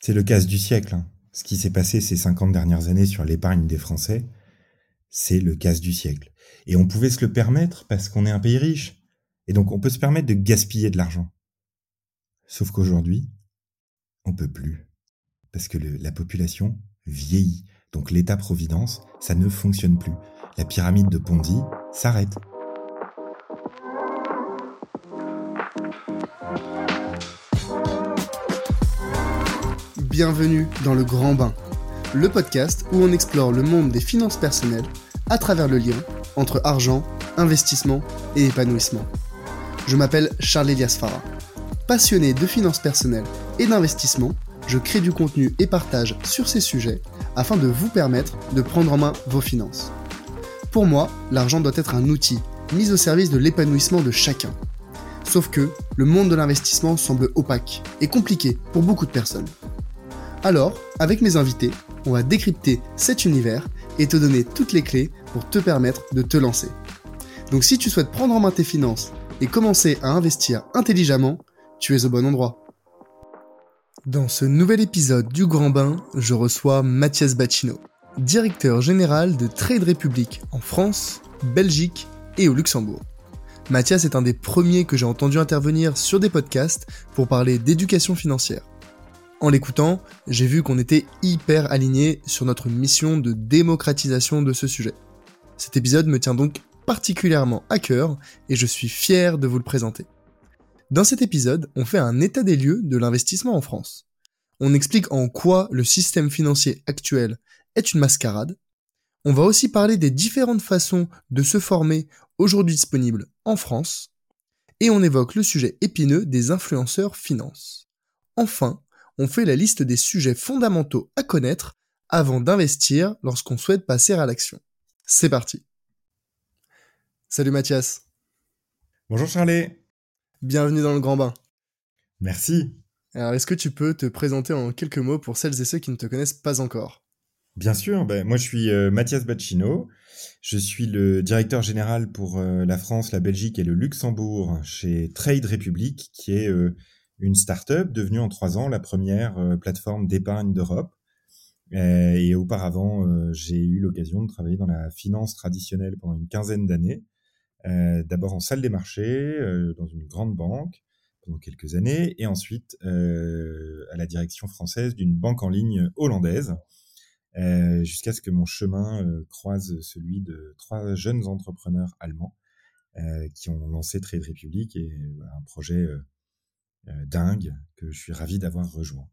C'est le casse du siècle. Hein. Ce qui s'est passé ces 50 dernières années sur l'épargne des Français, c'est le casse du siècle. Et on pouvait se le permettre parce qu'on est un pays riche. Et donc on peut se permettre de gaspiller de l'argent. Sauf qu'aujourd'hui, on peut plus. Parce que la population vieillit. Donc l'État-providence, ça ne fonctionne plus. La pyramide de Pondy s'arrête. Bienvenue dans le Grand Bain, le podcast où on explore le monde des finances personnelles à travers le lien entre argent, investissement et épanouissement. Je m'appelle Charles Elias Farah. Passionné de finances personnelles et d'investissement, je crée du contenu et partage sur ces sujets afin de vous permettre de prendre en main vos finances. Pour moi, l'argent doit être un outil mis au service de l'épanouissement de chacun. Sauf que le monde de l'investissement semble opaque et compliqué pour beaucoup de personnes. Alors, avec mes invités, on va décrypter cet univers et te donner toutes les clés pour te permettre de te lancer. Donc si tu souhaites prendre en main tes finances et commencer à investir intelligemment, tu es au bon endroit. Dans ce nouvel épisode du Grand Bain, je reçois Mathias Bacchino, directeur général de Trade Republic en France, Belgique et au Luxembourg. Mathias est un des premiers que j'ai entendu intervenir sur des podcasts pour parler d'éducation financière. En l'écoutant, j'ai vu qu'on était hyper aligné sur notre mission de démocratisation de ce sujet. Cet épisode me tient donc particulièrement à cœur et je suis fier de vous le présenter. Dans cet épisode, on fait un état des lieux de l'investissement en France. On explique en quoi le système financier actuel est une mascarade. On va aussi parler des différentes façons de se former aujourd'hui disponibles en France. Et on évoque le sujet épineux des influenceurs finance. Enfin, on fait la liste des sujets fondamentaux à connaître avant d'investir lorsqu'on souhaite passer à l'action. C'est parti. Salut Mathias. Bonjour Charlie. Bienvenue dans le grand bain. Merci. Alors est-ce que tu peux te présenter en quelques mots pour celles et ceux qui ne te connaissent pas encore? Bien sûr, ben, moi je suis euh, Mathias Bacchino, je suis le directeur général pour euh, la France, la Belgique et le Luxembourg chez Trade Republic, qui est euh, une start-up devenue en trois ans la première euh, plateforme d'épargne d'Europe. Euh, et auparavant, euh, j'ai eu l'occasion de travailler dans la finance traditionnelle pendant une quinzaine d'années. D'abord en salle des marchés, dans une grande banque pendant quelques années, et ensuite à la direction française d'une banque en ligne hollandaise, jusqu'à ce que mon chemin croise celui de trois jeunes entrepreneurs allemands qui ont lancé Trade Republic et un projet euh, dingue que je suis ravi d'avoir rejoint.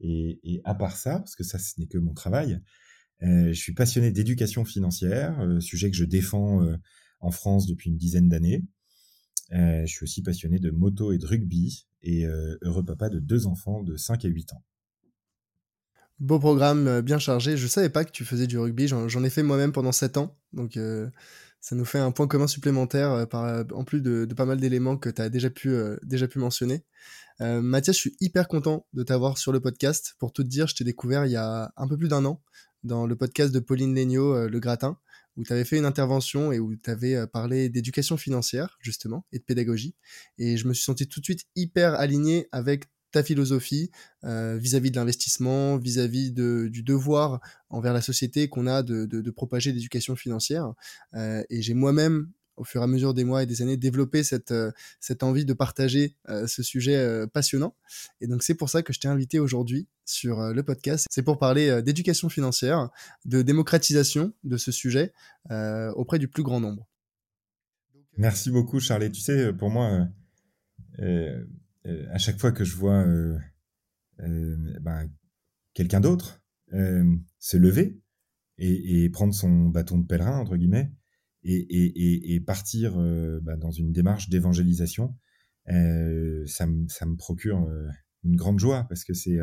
Et, à part ça, parce que ça ce n'est que mon travail, euh, je suis passionné d'éducation financière, euh, sujet que je défends euh, en France depuis une dizaine d'années. Euh, je suis aussi passionné de moto et de rugby et heureux papa de deux enfants de 5 et 8 ans. Beau programme, bien chargé. Je savais pas que tu faisais du rugby. J'en ai fait moi-même pendant 7 ans. Donc, euh, ça nous fait un point commun supplémentaire, euh, euh, en plus de, pas mal d'éléments que tu as déjà pu, euh, déjà pu mentionner. Mathias, je suis hyper content de t'avoir sur le podcast. Pour tout te dire, je t'ai découvert il y a un peu plus d'un an dans le podcast de Pauline Legnaud, Le Gratin, où tu avais fait une intervention et où tu avais parlé d'éducation financière, justement, et de pédagogie. Et je me suis senti tout de suite hyper aligné avec ta philosophie euh, vis-à-vis de l'investissement, vis-à-vis de, du devoir envers la société qu'on a de, de, propager l'éducation financière. Euh, et j'ai moi-même, au fur et à mesure des mois et des années, développé cette, euh, cette envie de partager ce sujet passionnant. Et donc c'est pour ça que je t'ai invité aujourd'hui sur le podcast. C'est pour parler d'éducation financière, de démocratisation de ce sujet auprès du plus grand nombre. Merci beaucoup Charlie. Tu sais, pour moi... Euh, à chaque fois que je vois euh, euh, ben, quelqu'un d'autre se lever et, prendre son bâton de pèlerin, entre guillemets, et, partir ben, dans une démarche d'évangélisation, ça, me, procure une grande joie parce que c'est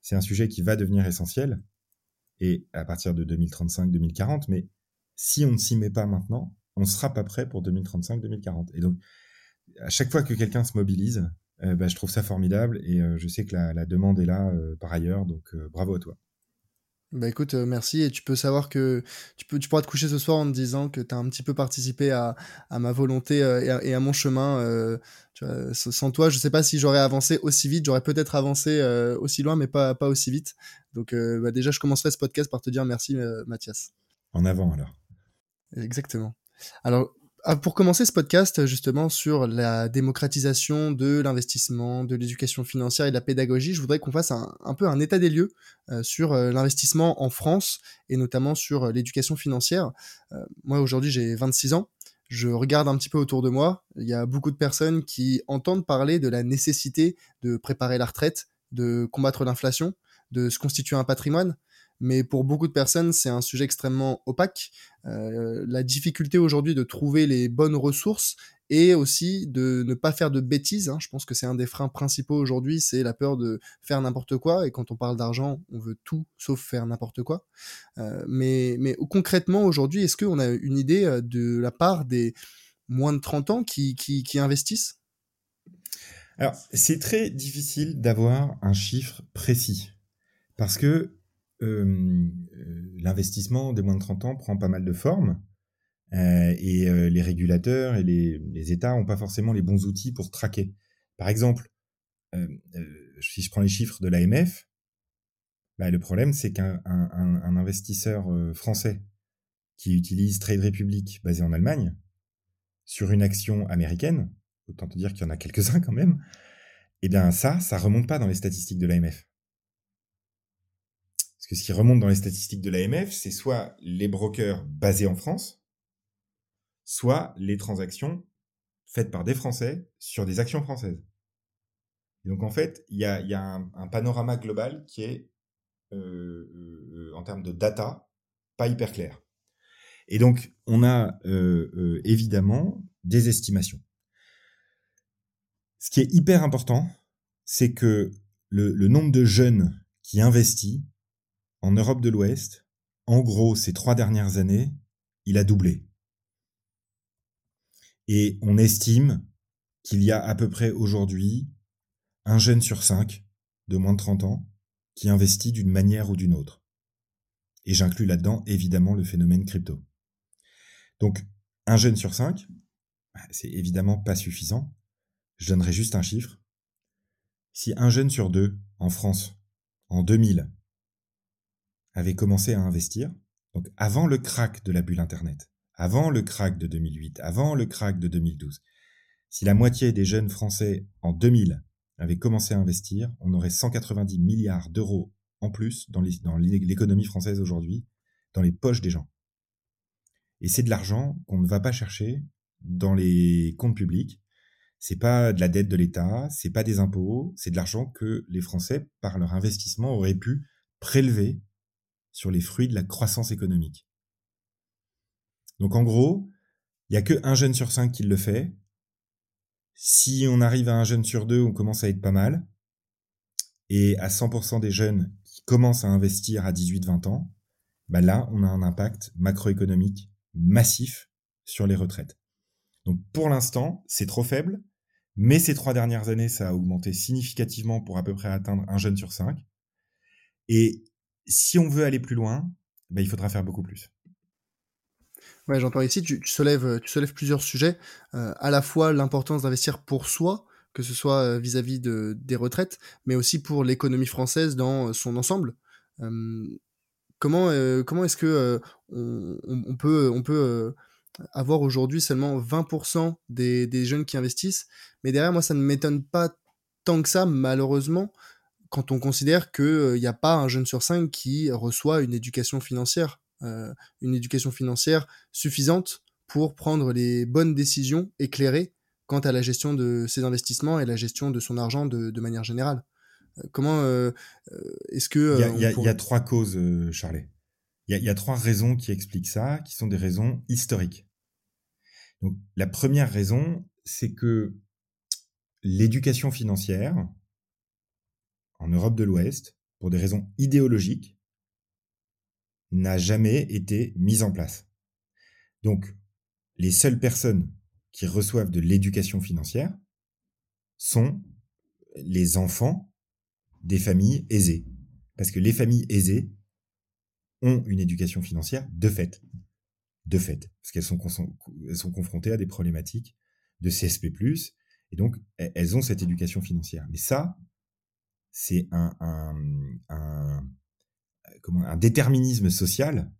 c'est un sujet qui va devenir essentiel et à partir de 2035-2040, mais si on ne s'y met pas maintenant, on ne sera pas prêt pour 2035-2040. Et donc, à chaque fois que quelqu'un se mobilise, euh, bah, je trouve ça formidable et euh, je sais que la, la, demande est là euh, par ailleurs, donc bravo à toi. Bah écoute, euh, merci. Et tu peux savoir que tu, peux, tu pourras te coucher ce soir en te disant que tu as un petit peu participé à, à ma volonté euh, et, à, mon chemin. Euh, tu vois, sans toi, je sais pas si j'aurais avancé aussi vite. J'aurais peut-être avancé aussi loin, mais pas, pas aussi vite. Donc bah déjà, je commencerai ce podcast par te dire merci, Mathias. En avant alors. Exactement. Alors, pour commencer ce podcast justement sur la démocratisation de l'investissement, de l'éducation financière et de la pédagogie, je voudrais qu'on fasse un, peu un état des lieux euh, sur euh, l'investissement en France et notamment sur euh, l'éducation financière. moi aujourd'hui j'ai 26 ans, je regarde un petit peu autour de moi, il y a beaucoup de personnes qui entendent parler de la nécessité de préparer la retraite, de combattre l'inflation, de se constituer un patrimoine mais pour beaucoup de personnes, c'est un sujet extrêmement opaque. Euh, la difficulté aujourd'hui de trouver les bonnes ressources et aussi de ne pas faire de bêtises. Hein. Je pense que c'est un des freins principaux aujourd'hui, c'est la peur de faire n'importe quoi. Et quand on parle d'argent, on veut tout sauf faire n'importe quoi. Euh, mais, concrètement, aujourd'hui, est-ce qu'on a une idée euh, de la part des moins de 30 ans qui, investissent? Alors, c'est très difficile d'avoir un chiffre précis. Parce que l'investissement des moins de 30 ans prend pas mal de formes. Euh, et euh, les régulateurs et les, États n'ont pas forcément les bons outils pour traquer. Par exemple, si je prends les chiffres de l'AMF, bah, le problème c'est qu'un un, un, investisseur français qui utilise Trade Republic basé en Allemagne sur une action américaine, autant te dire qu'il y en a quelques-uns quand même, eh bien ça, ça remonte pas dans les statistiques de l'AMF que ce qui remonte dans les statistiques de l'AMF, c'est soit les brokers basés en France, soit les transactions faites par des Français sur des actions françaises. donc en fait, il y a, un, panorama global qui est, euh, euh, en termes de data, pas hyper clair. Et donc, on a euh, évidemment des estimations. Ce qui est hyper important, c'est que le nombre de jeunes qui investissent en Europe de l'Ouest, en gros, ces trois dernières années, il a doublé. Et on estime qu'il y a à peu près aujourd'hui un jeune sur cinq de moins de 30 ans qui investit d'une manière ou d'une autre. Et j'inclus là-dedans évidemment le phénomène crypto. Donc, un jeune sur cinq, bah, c'est évidemment pas suffisant. Je donnerai juste un chiffre. Si un jeune sur deux en France, en 2000, avait commencé à investir, donc avant le crack de la bulle Internet, avant le crack de 2008, avant le crack de 2012, si la moitié des jeunes Français en 2000 avaient commencé à investir, on aurait 190 milliards d'euros en plus dans l'économie française aujourd'hui, dans les poches des gens. Et c'est de l'argent qu'on ne va pas chercher dans les comptes publics. C'est pas de la dette de l'État, c'est pas des impôts, c'est de l'argent que les Français, par leur investissement, auraient pu prélever sur les fruits de la croissance économique. Donc en gros, il n'y a que un jeune sur cinq qui le fait. Si on arrive à un jeune sur deux, on commence à être pas mal. Et à 100% des jeunes qui commencent à investir à 18-20 ans, bah là, on a un impact macroéconomique massif sur les retraites. Donc pour l'instant, c'est trop faible, mais ces trois dernières années, ça a augmenté significativement pour à peu près atteindre un jeune sur cinq. Et si on veut aller plus loin, ben, il faudra faire beaucoup plus. Ouais, j'entends ici, tu, soulèves, tu soulèves plusieurs sujets, euh, à la fois l'importance d'investir pour soi, que ce soit euh, vis-à-vis de, des retraites, mais aussi pour l'économie française dans son ensemble. Euh, comment comment est-ce que on, peut, on peut avoir aujourd'hui seulement 20% des, des jeunes qui investissent, mais derrière moi ça ne m'étonne pas tant que ça, malheureusement, quand on considère qu'il n'y a pas un jeune sur cinq qui reçoit une éducation financière, euh, une éducation financière suffisante pour prendre les bonnes décisions éclairées quant à la gestion de ses investissements et la gestion de son argent de, manière générale. Euh, comment euh, est-ce que... Il y, a, trois causes, Charlet. Il y, a trois raisons qui expliquent ça, qui sont des raisons historiques. Donc, la première raison, c'est que l'éducation financière, en Europe de l'Ouest, pour des raisons idéologiques, n'a jamais été mise en place. Donc, les seules personnes qui reçoivent de l'éducation financière sont les enfants des familles aisées. Parce que les familles aisées ont une éducation financière de fait. De fait. Parce qu'elles sont, confrontées à des problématiques de CSP+, et donc elles ont cette éducation financière. Mais ça, c'est un, déterminisme social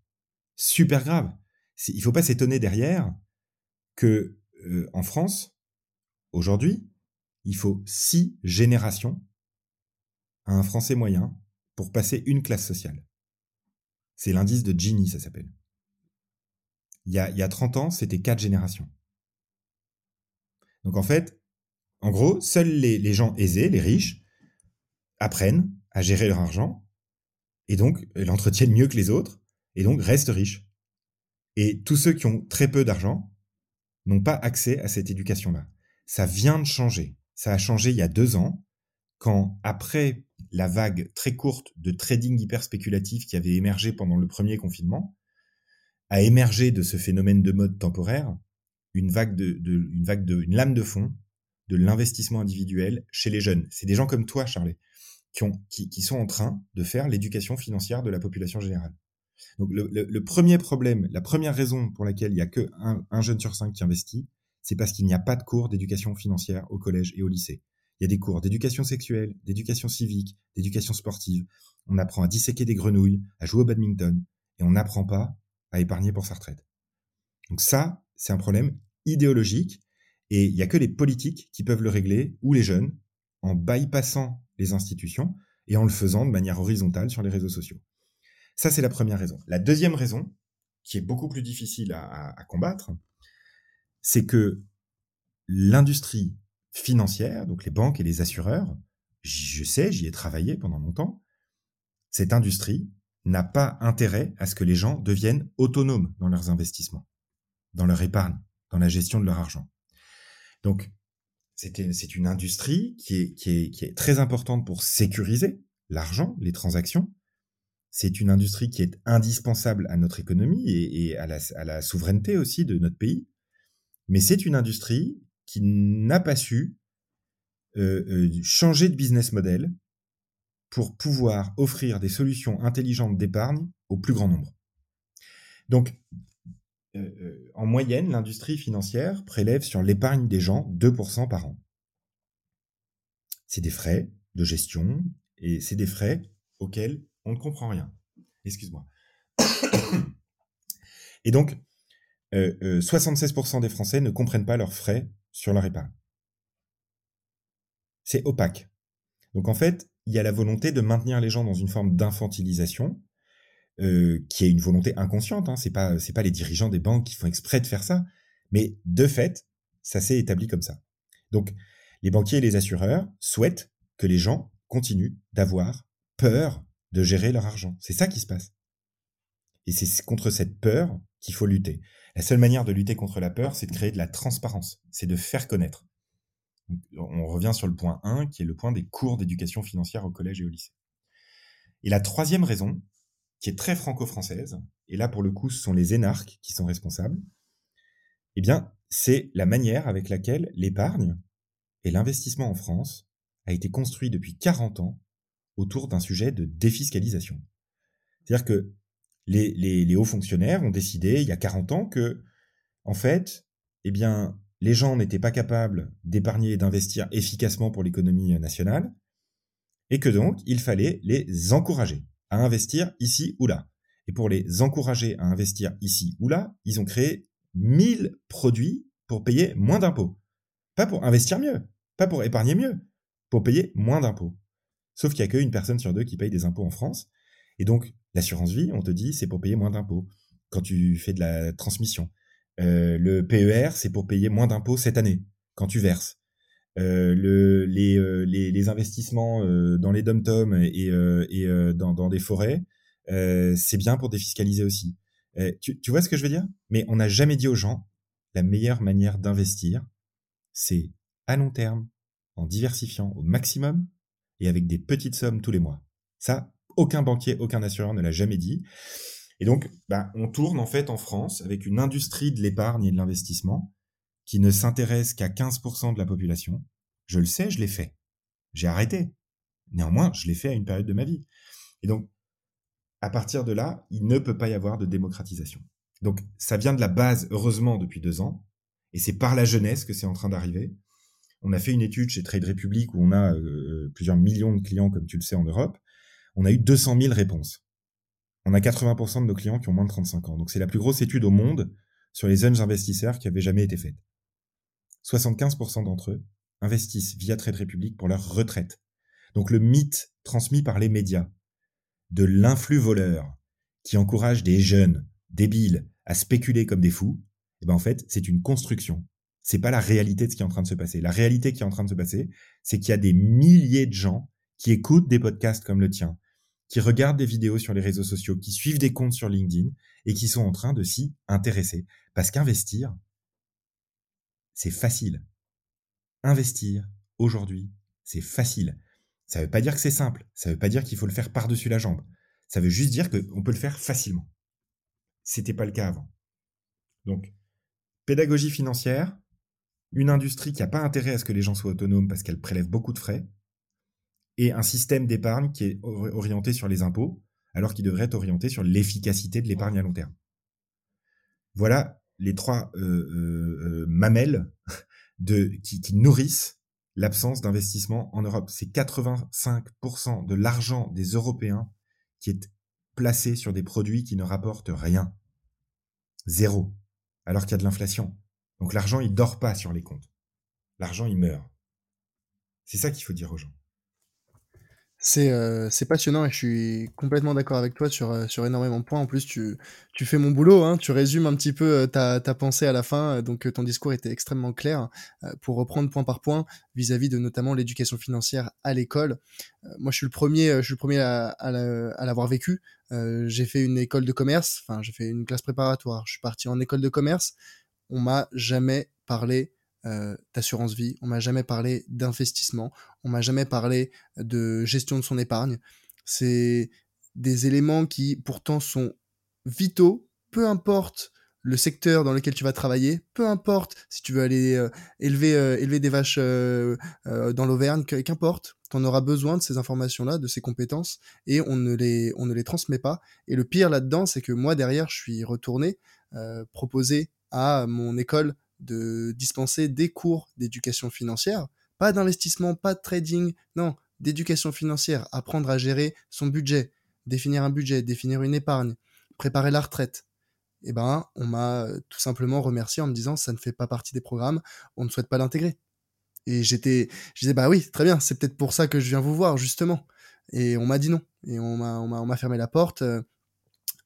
super grave. Il faut pas s'étonner derrière que euh, en France, aujourd'hui, il faut six générations à un Français moyen pour passer une classe sociale. C'est l'indice de Gini, ça s'appelle. Il y, a, il y a 30 ans, c'était quatre générations. Donc en fait, en gros, seuls les gens aisés, les riches, apprennent à gérer leur argent et donc l'entretiennent mieux que les autres et donc restent riches. Et tous ceux qui ont très peu d'argent n'ont pas accès à cette éducation-là. Ça vient de changer. Ça a changé il y a deux ans, quand après la vague très courte de trading hyper spéculatif qui avait émergé pendant le premier confinement, a émergé de ce phénomène de mode temporaire une vague de, une lame de fond de l'investissement individuel chez les jeunes. C'est des gens comme toi, Charlie, qui, ont, qui, qui sont en train de faire l'éducation financière de la population générale. Donc le, le, premier problème, la première raison pour laquelle il n'y a que un, jeune sur cinq qui investit, c'est parce qu'il n'y a pas de cours d'éducation financière au collège et au lycée. Il y a des cours d'éducation sexuelle, d'éducation civique, d'éducation sportive. On apprend à disséquer des grenouilles, à jouer au badminton, et on n'apprend pas à épargner pour sa retraite. Donc ça, c'est un problème idéologique, et il n'y a que les politiques qui peuvent le régler, ou les jeunes, en bypassant les institutions et en le faisant de manière horizontale sur les réseaux sociaux. Ça, c'est la première raison. La deuxième raison, qui est beaucoup plus difficile à, combattre, c'est que l'industrie financière, donc les banques et les assureurs, je sais, j'y ai travaillé pendant longtemps, cette industrie n'a pas intérêt à ce que les gens deviennent autonomes dans leurs investissements, dans leur épargne, dans la gestion de leur argent. Donc, c'est une industrie qui est, qui, est, qui est très importante pour sécuriser l'argent, les transactions, c'est une industrie qui est indispensable à notre économie et, à, la, souveraineté aussi de notre pays. Mais c'est une industrie qui n'a pas su euh, euh, changer de business model pour pouvoir offrir des solutions intelligentes d'épargne au plus grand nombre. Donc, euh, en moyenne, l'industrie financière prélève sur l'épargne des gens 2% par an. C'est des frais de gestion et c'est des frais auxquels on ne comprend rien. Excuse-moi. Et donc, 76% euh, euh, des Français ne comprennent pas leurs frais sur leur épargne. C'est opaque. Donc en fait, il y a la volonté de maintenir les gens dans une forme d'infantilisation, euh, qui est une volonté inconsciente. Hein. C'est pas pas les dirigeants des banques qui font exprès de faire ça, mais de fait, ça s'est établi comme ça. Donc les banquiers et les assureurs souhaitent que les gens continuent d'avoir peur de gérer leur argent. C'est ça qui se passe. Et c'est contre cette peur qu'il faut lutter. La seule manière de lutter contre la peur, c'est de créer de la transparence, c'est de faire connaître. On revient sur le point 1, qui est le point des cours d'éducation financière au collège et au lycée. Et la troisième raison, qui est très franco-française, et là pour le coup ce sont les énarques qui sont responsables, eh bien c'est la manière avec laquelle l'épargne et l'investissement en France a été construit depuis 40 ans autour d'un sujet de défiscalisation. C'est-à-dire que les, hauts fonctionnaires ont décidé il y a 40 ans que, en fait, eh bien, les gens n'étaient pas capables d'épargner et d'investir efficacement pour l'économie nationale, et que donc il fallait les encourager à investir ici ou là. Et pour les encourager à investir ici ou là, ils ont créé 1000 produits pour payer moins d'impôts. Pas pour investir mieux, pas pour épargner mieux, pour payer moins d'impôts. Sauf qu'il n'y a qu'une personne sur deux qui paye des impôts en France. Et donc, l'assurance vie, on te dit, c'est pour payer moins d'impôts quand tu fais de la transmission. Euh, le PER, c'est pour payer moins d'impôts cette année, quand tu verses. Euh, le, les, euh, les, les, investissements euh, dans les dom-toms et, euh, et dans, dans, des forêts, c'est bien pour défiscaliser aussi. Tu, tu vois ce que je veux dire? Mais on n'a jamais dit aux gens, la meilleure manière d'investir, c'est à long terme, en diversifiant au maximum et avec des petites sommes tous les mois. Ça, aucun banquier, aucun assureur ne l'a jamais dit. Et donc, bah, on tourne en fait en France avec une industrie de l'épargne et de l'investissement qui ne s'intéresse qu'à 15% de la population. Je le sais, je l'ai fait. J'ai arrêté. Néanmoins, je l'ai fait à une période de ma vie. Et donc, à partir de là, il ne peut pas y avoir de démocratisation. Donc ça vient de la base, heureusement, depuis deux ans, et c'est par la jeunesse que c'est en train d'arriver. On a fait une étude chez Trade Republic où on a euh, plusieurs millions de clients, comme tu le sais, en Europe. On a eu 200 000 réponses. On a 80% de nos clients qui ont moins de 35 ans. Donc c'est la plus grosse étude au monde sur les jeunes investisseurs qui avait jamais été faite. 75% d'entre eux investissent via Trade Republic pour leur retraite. Donc le mythe transmis par les médias de l'influx voleur qui encourage des jeunes débiles à spéculer comme des fous, eh ben en fait, c'est une construction. C'est pas la réalité de ce qui est en train de se passer. La réalité qui est en train de se passer, c'est qu'il y a des milliers de gens qui écoutent des podcasts comme le tien, qui regardent des vidéos sur les réseaux sociaux, qui suivent des comptes sur LinkedIn et qui sont en train de s'y intéresser. Parce qu'investir, c'est facile. Investir, aujourd'hui, c'est facile. Ça ne veut pas dire que c'est simple. Ça ne veut pas dire qu'il faut le faire par-dessus la jambe. Ça veut juste dire qu'on peut le faire facilement. C'était pas le cas avant. Donc, pédagogie financière, une industrie qui n'a pas intérêt à ce que les gens soient autonomes parce qu'elle prélève beaucoup de frais, et un système d'épargne qui est orienté sur les impôts, alors qu'il devrait être orienté sur l'efficacité de l'épargne à long terme. Voilà les trois euh, euh, euh, mamelles de, qui, nourrissent l'absence d'investissement en Europe. C'est 85% de l'argent des Européens qui est placé sur des produits qui ne rapportent rien. Zéro. Alors qu'il y a de l'inflation. Donc l'argent, il dort pas sur les comptes. L'argent, il meurt. C'est ça qu'il faut dire aux gens. C'est euh, passionnant et je suis complètement d'accord avec toi sur, euh, sur énormément de points. En plus, tu, tu fais mon boulot, hein, tu résumes un petit peu euh, ta, ta pensée à la fin, donc ton discours était extrêmement clair. pour reprendre point par point vis-à-vis de notamment l'éducation financière à l'école, moi je suis le premier, je suis le premier à, à l'avoir vécu. j'ai fait une école de commerce, enfin j'ai fait une classe préparatoire. Je suis parti en école de commerce. On m'a jamais parlé euh, d'assurance vie, on m'a jamais parlé d'investissement, on m'a jamais parlé de gestion de son épargne. C'est des éléments qui pourtant sont vitaux, peu importe le secteur dans lequel tu vas travailler, peu importe si tu veux aller euh, élever, euh, élever des vaches dans l'Auvergne, qu'importe, tu en auras besoin de ces informations-là, de ces compétences, et on ne les, on ne les transmet pas. Et le pire là-dedans, c'est que moi, derrière, je suis retourné proposer à mon école de dispenser des cours d'éducation financière, pas d'investissement, pas de trading, non, d'éducation financière, apprendre à gérer son budget, définir un budget, définir une épargne, préparer la retraite. Eh ben, on m'a tout simplement remercié en me disant ça ne fait pas partie des programmes, on ne souhaite pas l'intégrer. Et j'étais, je disais bah oui, très bien, c'est peut-être pour ça que je viens vous voir justement. Et on m'a dit non, et on m'a, on m'a fermé la porte.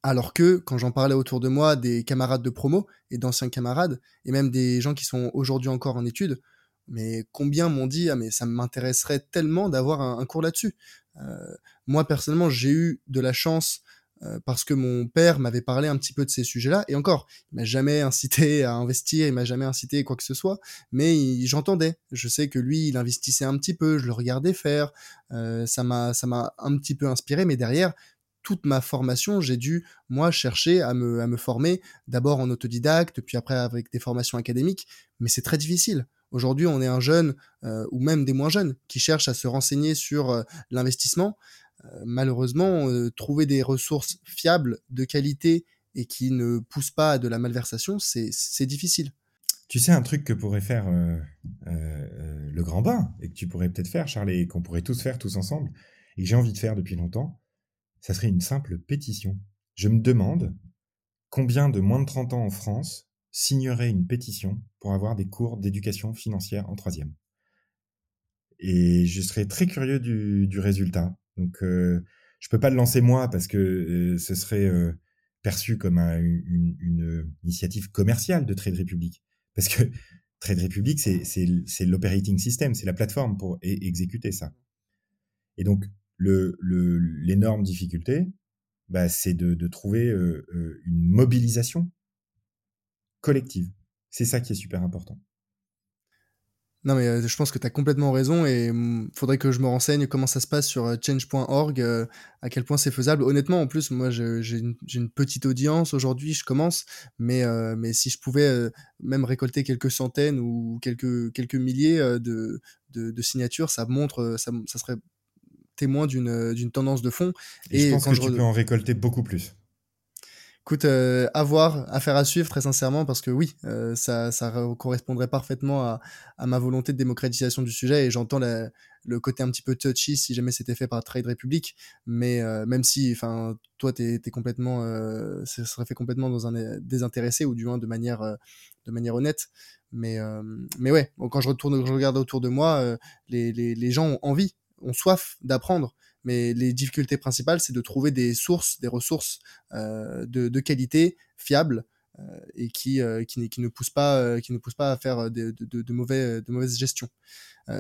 Alors que quand j'en parlais autour de moi des camarades de promo et d'anciens camarades, et même des gens qui sont aujourd'hui encore en études, mais combien m'ont dit ah mais ça m'intéresserait tellement d'avoir un, cours là-dessus. Euh, moi personnellement j'ai eu de la chance euh, parce que mon père m'avait parlé un petit peu de ces sujets-là et encore il m'a jamais incité à investir, il m'a jamais incité quoi que ce soit, mais j'entendais. Je sais que lui il investissait un petit peu, je le regardais faire, euh, ça m'a ça m'a un petit peu inspiré, mais derrière toute ma formation, j'ai dû, moi, chercher à me, former, d'abord en autodidacte, puis après avec des formations académiques, mais c'est très difficile. Aujourd'hui, on est un jeune, euh, ou même des moins jeunes, qui cherchent à se renseigner sur euh, l'investissement. Euh, malheureusement, trouver des ressources fiables, de qualité, et qui ne poussent pas à de la malversation, c'est difficile. Tu sais, un truc que pourrait faire le grand bain, et que tu pourrais peut-être faire, Charles, et qu'on pourrait tous faire tous ensemble, et que j'ai envie de faire depuis longtemps, ça serait une simple pétition. Je me demande combien de moins de 30 ans en France signeraient une pétition pour avoir des cours d'éducation financière en troisième. Et je serais très curieux du, résultat. Donc, euh, je peux pas le lancer moi parce que euh, ce serait euh, perçu comme une, initiative commerciale de Trade Republic. Parce que Trade Republic, c'est l'operating system, c'est la plateforme pour exécuter ça. Et donc, l'énorme difficulté, bah, c'est de, trouver euh, euh, une mobilisation collective. C'est ça qui est super important. Non, mais euh, je pense que tu as complètement raison et il mm, faudrait que je me renseigne comment ça se passe sur change.org, à quel point c'est faisable. Honnêtement, en plus, moi, j'ai une, petite audience aujourd'hui, je commence, mais, mais si je pouvais même récolter quelques centaines ou quelques, quelques milliers de, de, signatures, ça montre, ça, ça serait témoin d'une tendance de fond. Et, je pense que tu peux en récolter beaucoup plus. Écoute, euh, à voir, affaire à suivre, très sincèrement, parce que oui, euh, ça, ça correspondrait parfaitement à, à, ma volonté de démocratisation du sujet, et j'entends le côté un petit peu touchy si jamais c'était fait par Trade Republic, mais euh, même si, enfin, toi, t'es es complètement, euh, ça serait fait complètement dans un désintéressé, ou du moins de manière, euh, de manière honnête, mais, mais ouais, quand je retourne, je regarde autour de moi, les, les, les gens ont envie, ont soif d'apprendre, mais les difficultés principales, c'est de trouver des sources, des ressources euh, de, qualité, fiables, euh, et qui, euh, qui, ne poussent pas, qui ne pas à faire de, de, mauvais, de mauvaise gestion.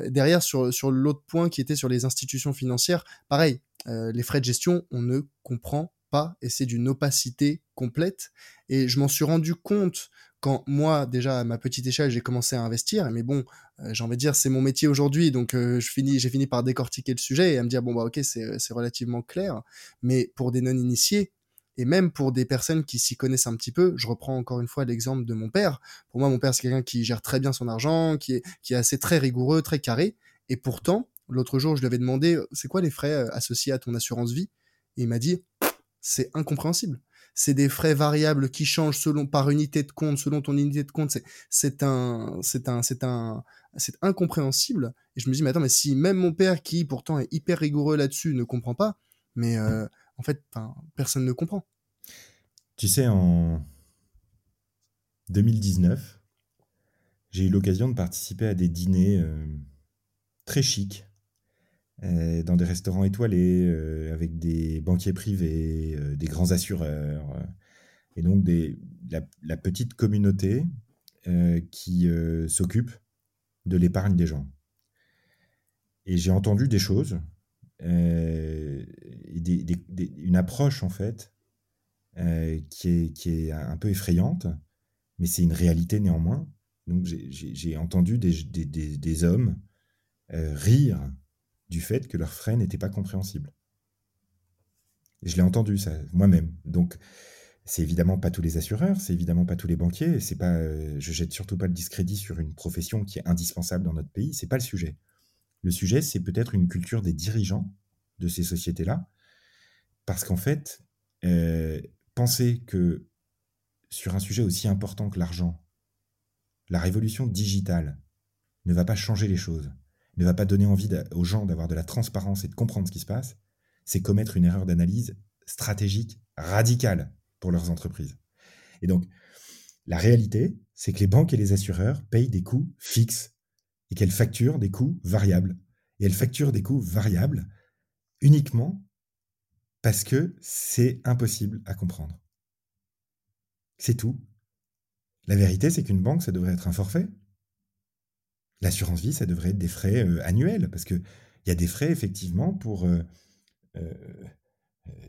derrière, sur, sur l'autre point qui était sur les institutions financières, pareil, les frais de gestion, on ne comprend pas et c'est d'une opacité complète. Et je m'en suis rendu compte quand moi, déjà à ma petite échelle, j'ai commencé à investir. Mais bon, euh, j'ai envie de dire, c'est mon métier aujourd'hui, donc euh, j'ai fini par décortiquer le sujet et à me dire bon bah ok, c'est relativement clair. Mais pour des non-initiés et même pour des personnes qui s'y connaissent un petit peu, je reprends encore une fois l'exemple de mon père. Pour moi, mon père c'est quelqu'un qui gère très bien son argent, qui est qui est assez très rigoureux, très carré. Et pourtant, l'autre jour, je lui avais demandé c'est quoi les frais euh, associés à ton assurance vie? Et il m'a dit c'est incompréhensible. C'est des frais variables qui changent selon par unité de compte, selon ton unité de compte. C'est un c'est un c'est un c'est incompréhensible. Et je me dis mais attends mais si même mon père qui pourtant est hyper rigoureux là-dessus ne comprend pas, mais euh, en fait personne ne comprend. Tu sais en 2019, j'ai eu l'occasion de participer à des dîners euh, très chics dans des restaurants étoilés, euh, avec des banquiers privés, euh, des grands assureurs, et donc la, petite communauté qui s'occupe de l'épargne des gens. Et j'ai entendu des choses, une approche en fait, qui, est, qui est un peu effrayante, mais c'est une réalité néanmoins. Donc j'ai entendu des hommes rire du fait que leurs frais n'étaient pas compréhensibles. Je l'ai entendu ça moi-même. Donc c'est évidemment pas tous les assureurs, c'est évidemment pas tous les banquiers. C'est pas, euh, je jette surtout pas le discrédit sur une profession qui est indispensable dans notre pays. C'est pas le sujet. Le sujet, c'est peut-être une culture des dirigeants de ces sociétés-là, parce qu'en fait, euh, penser que sur un sujet aussi important que l'argent, la révolution digitale ne va pas changer les choses ne va pas donner envie aux gens d'avoir de la transparence et de comprendre ce qui se passe, c'est commettre une erreur d'analyse stratégique radicale pour leurs entreprises. Et donc, la réalité, c'est que les banques et les assureurs payent des coûts fixes et qu'elles facturent des coûts variables. Et elles facturent des coûts variables uniquement parce que c'est impossible à comprendre. C'est tout. La vérité, c'est qu'une banque, ça devrait être un forfait. L'assurance vie, ça devrait être des frais euh, annuels, parce qu'il y a des frais, effectivement, pour...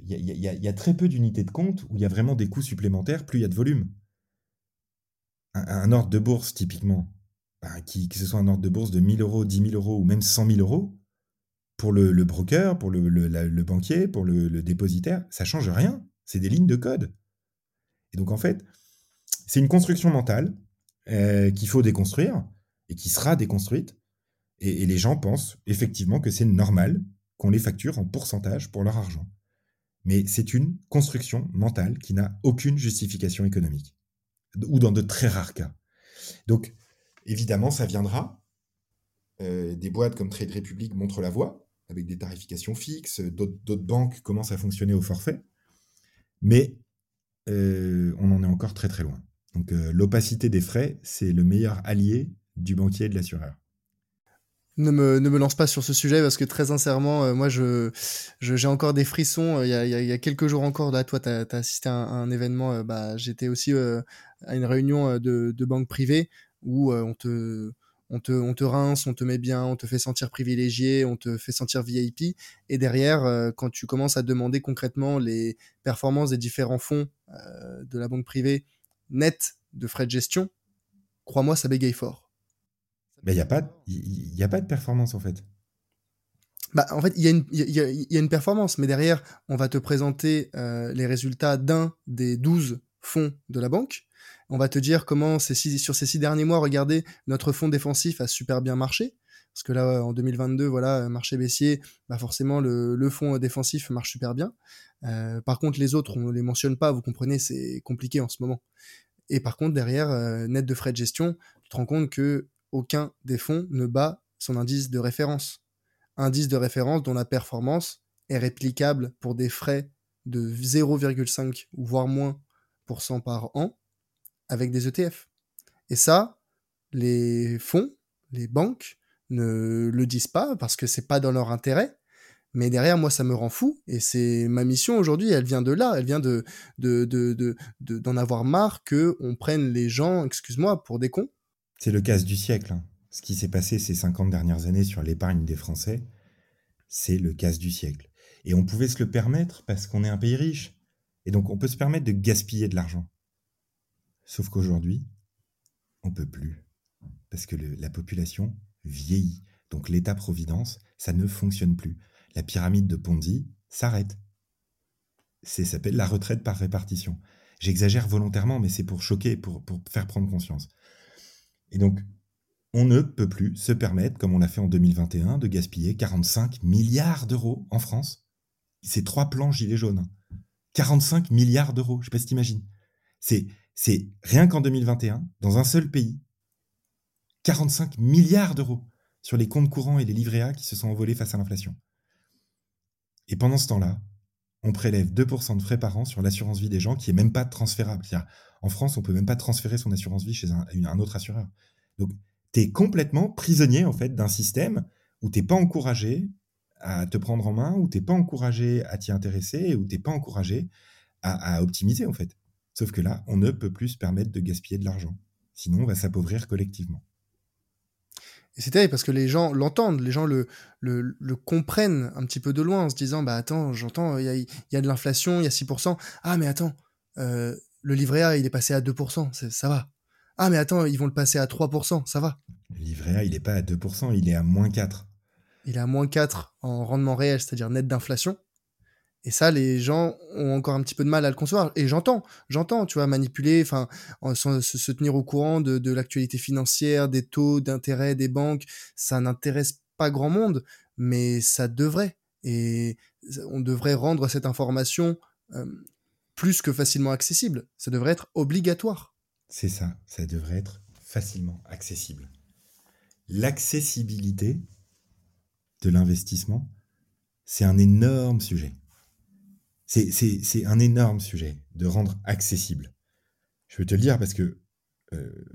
Il y, a très peu d'unités de compte où il y a vraiment des coûts supplémentaires, plus il y a de volume. Un, ordre de bourse, typiquement, ben, que ce soit un ordre de bourse de 1000 euros, 10 000 euros ou même 100 000 euros, pour le, broker, pour le, banquier, pour le, dépositaire, ça change rien. C'est des lignes de code. Et donc, en fait, c'est une construction mentale euh, qu'il faut déconstruire et qui sera déconstruite. Et, les gens pensent effectivement que c'est normal qu'on les facture en pourcentage pour leur argent. Mais c'est une construction mentale qui n'a aucune justification économique, ou dans de très rares cas. Donc, évidemment, ça viendra. Euh, des boîtes comme Trade Republic montrent la voie, avec des tarifications fixes, d'autres banques commencent à fonctionner au forfait, mais euh, on en est encore très très loin. Donc euh, l'opacité des frais, c'est le meilleur allié du banquier et de l'assureur. Ne me, ne me lance pas sur ce sujet parce que très sincèrement, euh, moi, je, j'ai encore des frissons. Euh, il y, a, il y, a, quelques jours encore, toi, tu as, assisté à un, événement. Euh, bah, j'étais aussi à une réunion de, banque privée où on, te, on, te, on te rince, on te met bien, on te fait sentir privilégié, on te fait sentir VIP. Et derrière, quand tu commences à demander concrètement les performances des différents fonds de la banque privée nettes de frais de gestion, crois-moi, ça bégaye fort. Mais il n'y a, pas, a pas de performance en fait. Bah, en fait, il y, y, a une performance, mais derrière, on va te présenter euh, les résultats d'un des 12 fonds de la banque. On va te dire comment ces six, sur ces six derniers mois, regardez, notre fonds défensif a super bien marché. Parce que là, en 2022, voilà, marché baissier, bah forcément, le, le fonds défensif marche super bien. Euh, par contre, les autres, on ne les mentionne pas, vous comprenez, c'est compliqué en ce moment. Et par contre, derrière, euh, net de frais de gestion, tu te rends compte que aucun des fonds ne bat son indice de référence. Indice de référence dont la performance est réplicable pour des frais de 0,5 ou voire moins pour cent par an avec des ETF. Et ça, les fonds, les banques ne le disent pas parce que c'est pas dans leur intérêt. Mais derrière, moi, ça me rend fou. Et c'est ma mission aujourd'hui, elle vient de là. Elle vient de, de, de, d'en avoir marre que on prenne les gens, excuse-moi, pour des cons. C'est le casse du siècle. Hein. Ce qui s'est passé ces 50 dernières années sur l'épargne des Français, c'est le casse du siècle. Et on pouvait se le permettre parce qu'on est un pays riche. Et donc, on peut se permettre de gaspiller de l'argent. Sauf qu'aujourd'hui, on peut plus. Parce que la population vieillit. Donc l'État-providence, ça ne fonctionne plus. La pyramide de Ponzi s'arrête. C'est s'appelle la retraite par répartition. J'exagère volontairement, mais c'est pour choquer, pour faire prendre conscience. Et donc, on ne peut plus se permettre, comme on l'a fait en 2021, de gaspiller 45 milliards d'euros en France. C'est trois plans gilets jaunes. 45 hein. milliards d'euros, je ne sais pas si t'imagines. C'est, c'est rien qu'en 2021, dans un seul pays, 45 milliards d'euros sur les comptes courants et les livrets A qui se sont envolés face à l'inflation. Et pendant ce temps-là, on prélève 2% de frais par an sur l'assurance vie des gens qui est même pas transférable. En France, on peut même pas transférer son assurance vie chez un, autre assureur. Donc, tu es complètement prisonnier en fait d'un système où t'es pas encouragé à te prendre en main, où t'es pas encouragé à t'y intéresser, où t'es pas encouragé à, à optimiser en fait. Sauf que là, on ne peut plus se permettre de gaspiller de l'argent. Sinon, on va s'appauvrir collectivement. Et c'est terrible parce que les gens l'entendent, les gens le, le, le, comprennent un petit peu de loin en se disant Bah attends, j'entends, il y a, y a, de l'inflation, il y a 6%. Ah, mais attends, euh, le livret A, il est passé à 2%, ça va. Ah, mais attends, ils vont le passer à 3%, ça va. Le livret A, il n'est pas à 2%, il est à moins 4. Il est à moins 4 en rendement réel, c'est-à-dire net d'inflation. Et ça, les gens ont encore un petit peu de mal à le concevoir. Et j'entends, j'entends, tu vois, manipuler, enfin, se, tenir au courant de, de l'actualité financière, des taux d'intérêt des banques, ça n'intéresse pas grand monde, mais ça devrait. Et on devrait rendre cette information euh, plus que facilement accessible. Ça devrait être obligatoire. C'est ça, ça devrait être facilement accessible. L'accessibilité de l'investissement, c'est un énorme sujet. C'est un énorme sujet de rendre accessible. Je veux te le dire parce que euh,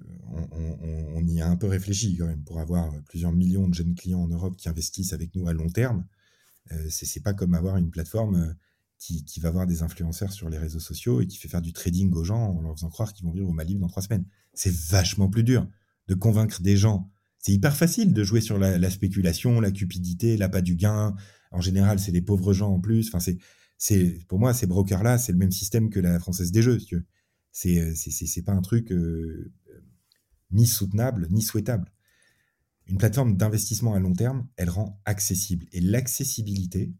on, y a un peu réfléchi quand même pour avoir plusieurs millions de jeunes clients en Europe qui investissent avec nous à long terme. Euh, c'est pas comme avoir une plateforme euh, qui, va avoir des influenceurs sur les réseaux sociaux et qui fait faire du trading aux gens en leur faisant croire qu'ils vont vivre au Maldives dans trois semaines. C'est vachement plus dur de convaincre des gens. C'est hyper facile de jouer sur la, la spéculation, la cupidité, l'appât du gain. En général, c'est des pauvres gens en plus. Enfin, c'est c'est pour moi ces brokers là c'est le même système que la française des jeux c'est euh, c'est c'est pas un truc euh, ni soutenable ni souhaitable. Une plateforme d'investissement à long terme elle rend accessible. Et l'accessibilité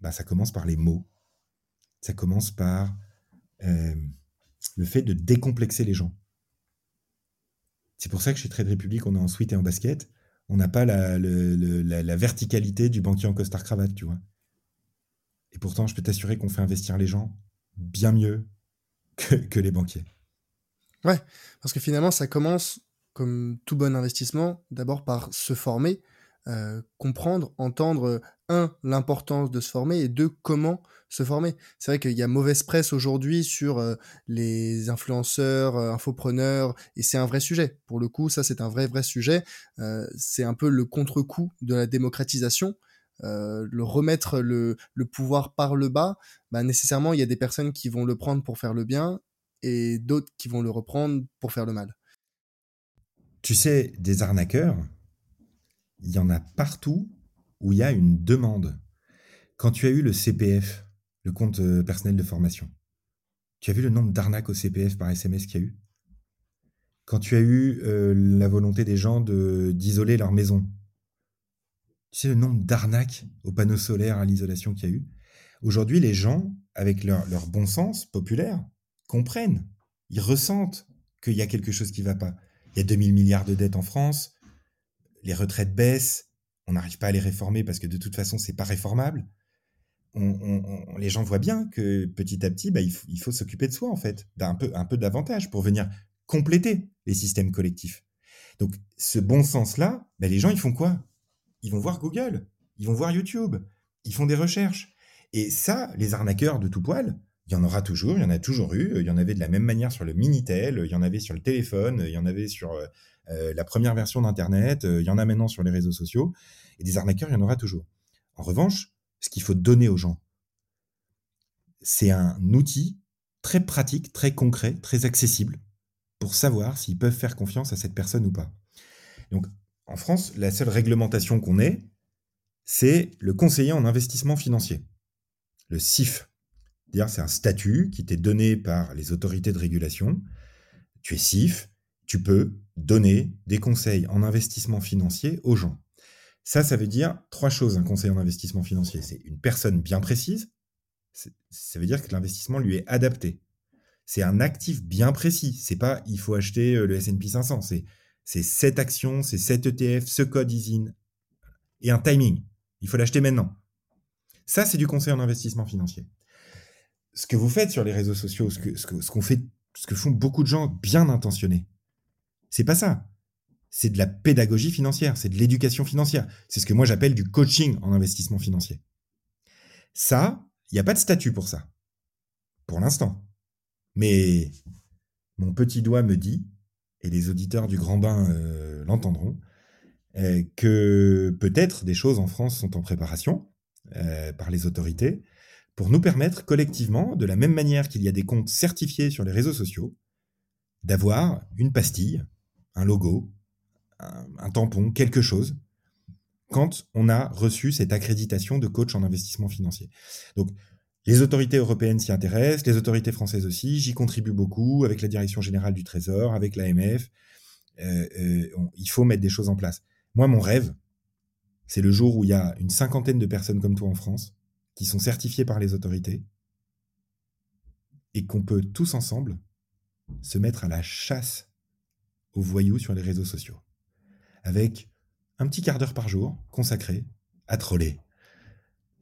bah, ça commence par les mots. Ça commence par euh, le fait de décomplexer les gens. C'est pour ça que chez Trade Republic on est en suite et en basket. On n'a pas la, la, la verticalité du banquier en costard cravate tu vois et pourtant, je peux t'assurer qu'on fait investir les gens bien mieux que, les banquiers. Ouais, parce que finalement, ça commence, comme tout bon investissement, d'abord par se former, euh, comprendre, entendre, un, l'importance de se former, et deux, comment se former. C'est vrai qu'il y a mauvaise presse aujourd'hui sur euh, les influenceurs, euh, infopreneurs, et c'est un vrai sujet. Pour le coup, ça, c'est un vrai, vrai sujet. c'est un peu le contre-coup de la démocratisation. Euh, le remettre le, pouvoir par le bas, bah, nécessairement, il y a des personnes qui vont le prendre pour faire le bien et d'autres qui vont le reprendre pour faire le mal. Tu sais, des arnaqueurs, il y en a partout où il y a une demande. Quand tu as eu le CPF, le compte euh, personnel de formation, tu as vu le nombre d'arnaques au CPF par SMS qu'il y a eu? Quand tu as eu euh, la volonté des gens de d'isoler leur maison, tu sais le nombre d'arnaques aux panneaux solaires, à l'isolation qu'il y a eu. Aujourd'hui, les gens, avec leur, bon sens populaire, comprennent, ils ressentent qu'il y a quelque chose qui ne va pas. Il y a 2000 milliards de dettes en France, les retraites baissent, on n'arrive pas à les réformer parce que de toute façon, c'est pas réformable. les gens voient bien que petit à petit, bah, il faut, s'occuper de soi, en fait, d'un peu, un peu davantage pour venir compléter les systèmes collectifs. Donc, ce bon sens-là, bah, les gens, ils font quoi? Ils vont voir Google, ils vont voir YouTube, ils font des recherches. Et ça, les arnaqueurs de tout poil, il y en aura toujours, il y en a toujours eu. Il y en avait de la même manière sur le Minitel, il y en avait sur le téléphone, il y en avait sur euh, euh, la première version d'Internet, euh, il y en a maintenant sur les réseaux sociaux. Et des arnaqueurs, il y en aura toujours. En revanche, ce qu'il faut donner aux gens, c'est un outil très pratique, très concret, très accessible pour savoir s'ils peuvent faire confiance à cette personne ou pas. Donc, en France, la seule réglementation qu'on ait, c'est le conseiller en investissement financier, le CIF. C'est un statut qui t'est donné par les autorités de régulation. Tu es CIF, tu peux donner des conseils en investissement financier aux gens. Ça, ça veut dire trois choses, un conseil en investissement financier. C'est une personne bien précise, ça veut dire que l'investissement lui est adapté. C'est un actif bien précis. C'est pas il faut acheter euh, le S&P 500. C'est c'est cette action, c'est cet ETF, ce code ISIN et un timing. Il faut l'acheter maintenant. Ça, c'est du conseil en investissement financier. Ce que vous faites sur les réseaux sociaux, ce que, ce qu'on fait, ce que font beaucoup de gens bien intentionnés, c'est pas ça. C'est de la pédagogie financière, c'est de l'éducation financière. C'est ce que moi j'appelle du coaching en investissement financier. Ça, il n'y a pas de statut pour ça. Pour l'instant. Mais mon petit doigt me dit, et les auditeurs du Grand Bain euh, l'entendront, euh, que peut-être des choses en France sont en préparation euh, par les autorités pour nous permettre collectivement, de la même manière qu'il y a des comptes certifiés sur les réseaux sociaux, d'avoir une pastille, un logo, un, tampon, quelque chose, quand on a reçu cette accréditation de coach en investissement financier. Les autorités européennes s'y intéressent, les autorités françaises aussi, j'y contribue beaucoup avec la Direction générale du Trésor, avec l'AMF. Euh, euh, il faut mettre des choses en place. Moi, mon rêve, c'est le jour où il y a une cinquantaine de personnes comme toi en France qui sont certifiées par les autorités et qu'on peut tous ensemble se mettre à la chasse aux voyous sur les réseaux sociaux. Avec un petit quart d'heure par jour consacré à troller,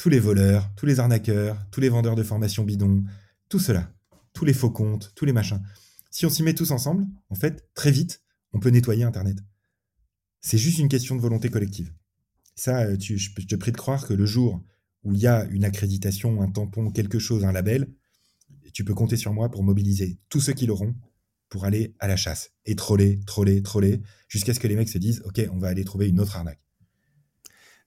tous les voleurs, tous les arnaqueurs, tous les vendeurs de formation bidon, tout cela, tous les faux comptes, tous les machins. Si on s'y met tous ensemble, en fait, très vite, on peut nettoyer Internet. C'est juste une question de volonté collective. Ça, euh, je, te prie de croire que le jour où il y a une accréditation, un tampon, quelque chose, un label, tu peux compter sur moi pour mobiliser tous ceux qui l'auront pour aller à la chasse et troller, troller, troller, jusqu'à ce que les mecs se disent, OK, on va aller trouver une autre arnaque.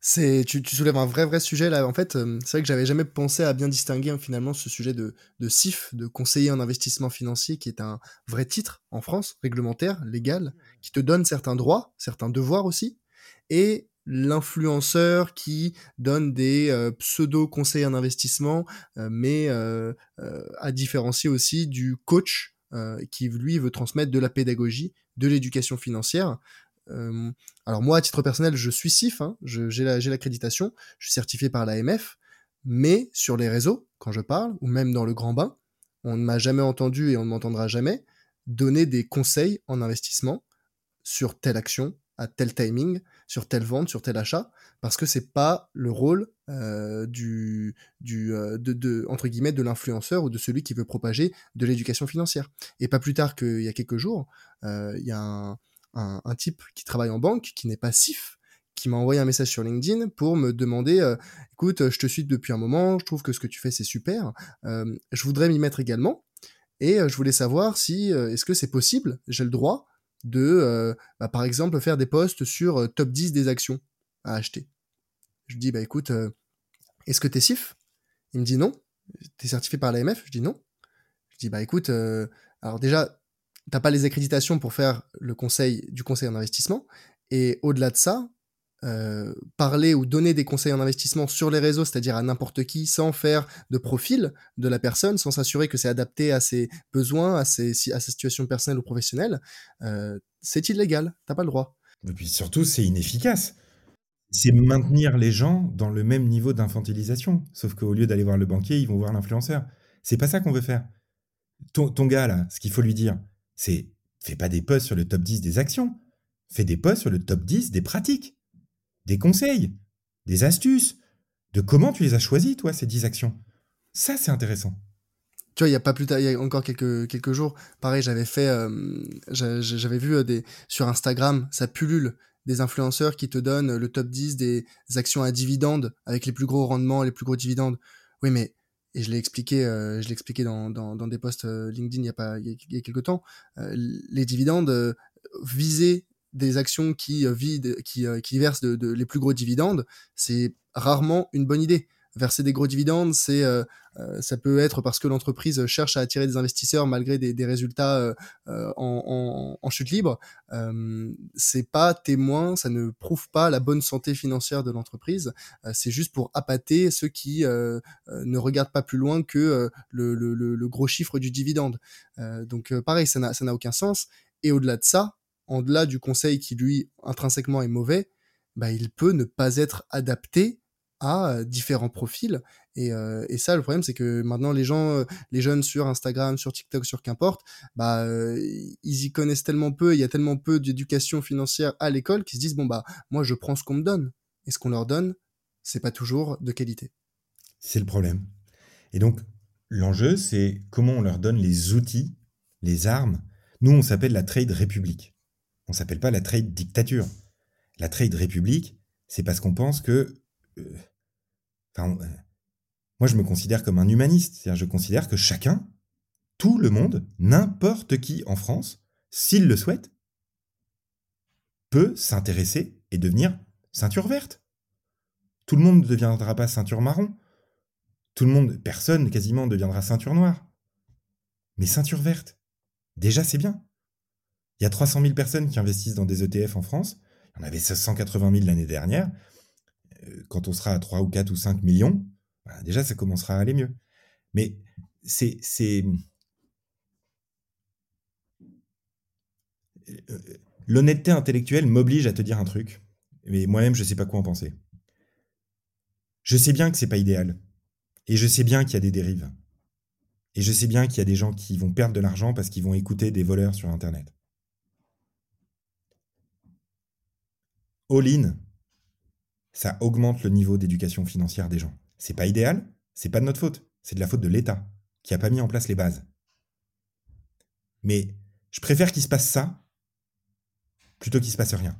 C'est, tu, soulèves un vrai vrai sujet là. En fait, euh, c'est vrai que j'avais jamais pensé à bien distinguer hein, finalement ce sujet de, de CIF, de conseiller en investissement financier, qui est un vrai titre en France, réglementaire, légal, qui te donne certains droits, certains devoirs aussi, et l'influenceur qui donne des euh, pseudo conseils en investissement, euh, mais à différencier aussi du coach qui lui veut transmettre de la pédagogie, de l'éducation financière. Euh, alors moi, à titre personnel, je suis CIF, hein, j'ai l'accréditation, je suis certifié par l'AMF, mais sur les réseaux, quand je parle, ou même dans le grand bain, on ne m'a jamais entendu et on ne m'entendra jamais donner des conseils en investissement sur telle action, à tel timing, sur telle vente, sur tel achat, parce que c'est pas le rôle euh, du, euh, de, de, entre guillemets de l'influenceur ou de celui qui veut propager de l'éducation financière. Et pas plus tard qu'il y a quelques jours, il y a un, un, type qui travaille en banque, qui n'est pas SIF, qui m'a envoyé un message sur LinkedIn pour me demander euh, écoute, je te suis depuis un moment, je trouve que ce que tu fais c'est super, euh, je voudrais m'y mettre également et euh, je voulais savoir si est-ce que c'est possible, j'ai le droit de bah, par exemple faire des posts sur top 10 des actions à acheter. Je dis bah écoute, est-ce que t'es SIF? Il me dit non. T'es certifié par l'AMF Je dis non. Je dis bah écoute, alors déjà t'as pas les accréditations pour faire le conseil du conseil en investissement. Et au-delà de ça, euh, parler ou donner des conseils en investissement sur les réseaux, c'est-à-dire à, n'importe qui, sans faire de profil de la personne, sans s'assurer que c'est adapté à ses besoins, à, ses, à sa situation personnelle ou professionnelle, euh, c'est illégal. T'as pas le droit. Et puis surtout, c'est inefficace. C'est maintenir les gens dans le même niveau d'infantilisation. Sauf qu'au lieu d'aller voir le banquier, ils vont voir l'influenceur. C'est pas ça qu'on veut faire. Ton, ton gars, là, ce qu'il faut lui dire, c'est fais pas des posts sur le top 10 des actions. Fais des posts sur le top 10 des pratiques, des conseils, des astuces, de comment tu les as choisis, toi, ces 10 actions. Ça, c'est intéressant. Tu vois, il y a pas plus tard, il y a encore quelques, jours, pareil, j'avais fait, euh, j'avais vu euh, sur Instagram, ça pullule des influenceurs qui te donnent le top 10 des actions à dividendes avec les plus gros rendements, les plus gros dividendes. Oui, mais et je l'ai expliqué, euh, je l'ai expliqué dans, dans, dans, des posts LinkedIn il y a pas il y a, quelques temps. les dividendes viser des actions qui vident, qui, qui versent de, de, les plus gros dividendes, c'est rarement une bonne idée verser des gros dividendes, c'est euh, euh, ça peut être parce que l'entreprise cherche à attirer des investisseurs malgré des, des résultats euh, en, en, en, chute libre. c'est pas témoin, ça ne prouve pas la bonne santé financière de l'entreprise. c'est juste pour appâter ceux qui ne regardent pas plus loin que le, le, le, gros chiffre du dividende. donc pareil, ça n'a aucun sens. Et au-delà de ça, en-delà du conseil qui lui intrinsèquement est mauvais, bah, il peut ne pas être adapté à différents profils. Et, euh, et ça, le problème, c'est que maintenant, les gens, les jeunes sur Instagram, sur TikTok, sur qu'importe, bah, ils y connaissent tellement peu, il y a tellement peu d'éducation financière à l'école qu'ils se disent, bon, bah, moi, je prends ce qu'on me donne. Et ce qu'on leur donne, c'est pas toujours de qualité. C'est le problème. Et donc, l'enjeu, c'est comment on leur donne les outils, les armes. Nous, on s'appelle la trade république. On s'appelle pas la trade dictature. La trade république, c'est parce qu'on pense que euh, euh, moi, je me considère comme un humaniste. Je considère que chacun, tout le monde, n'importe qui en France, s'il le souhaite, peut s'intéresser et devenir ceinture verte. Tout le monde ne deviendra pas ceinture marron. Tout le monde, personne quasiment deviendra ceinture noire. Mais ceinture verte, déjà c'est bien. Il y a 300 000 personnes qui investissent dans des ETF en France. Il y en avait 180 000 l'année dernière. Euh, quand on sera à 3 ou 4 ou 5 millions, bah, déjà, ça commencera à aller mieux. Mais c'est. Euh, l'honnêteté intellectuelle m'oblige à te dire un truc, mais moi-même, je ne sais pas quoi en penser. Je sais bien que c'est pas idéal. Et je sais bien qu'il y a des dérives. Et je sais bien qu'il y a des gens qui vont perdre de l'argent parce qu'ils vont écouter des voleurs sur Internet. All-in, ça augmente le niveau d'éducation financière des gens. C'est pas idéal, c'est pas de notre faute, c'est de la faute de l'État qui a pas mis en place les bases. Mais je préfère qu'il se passe ça plutôt qu'il se passe rien.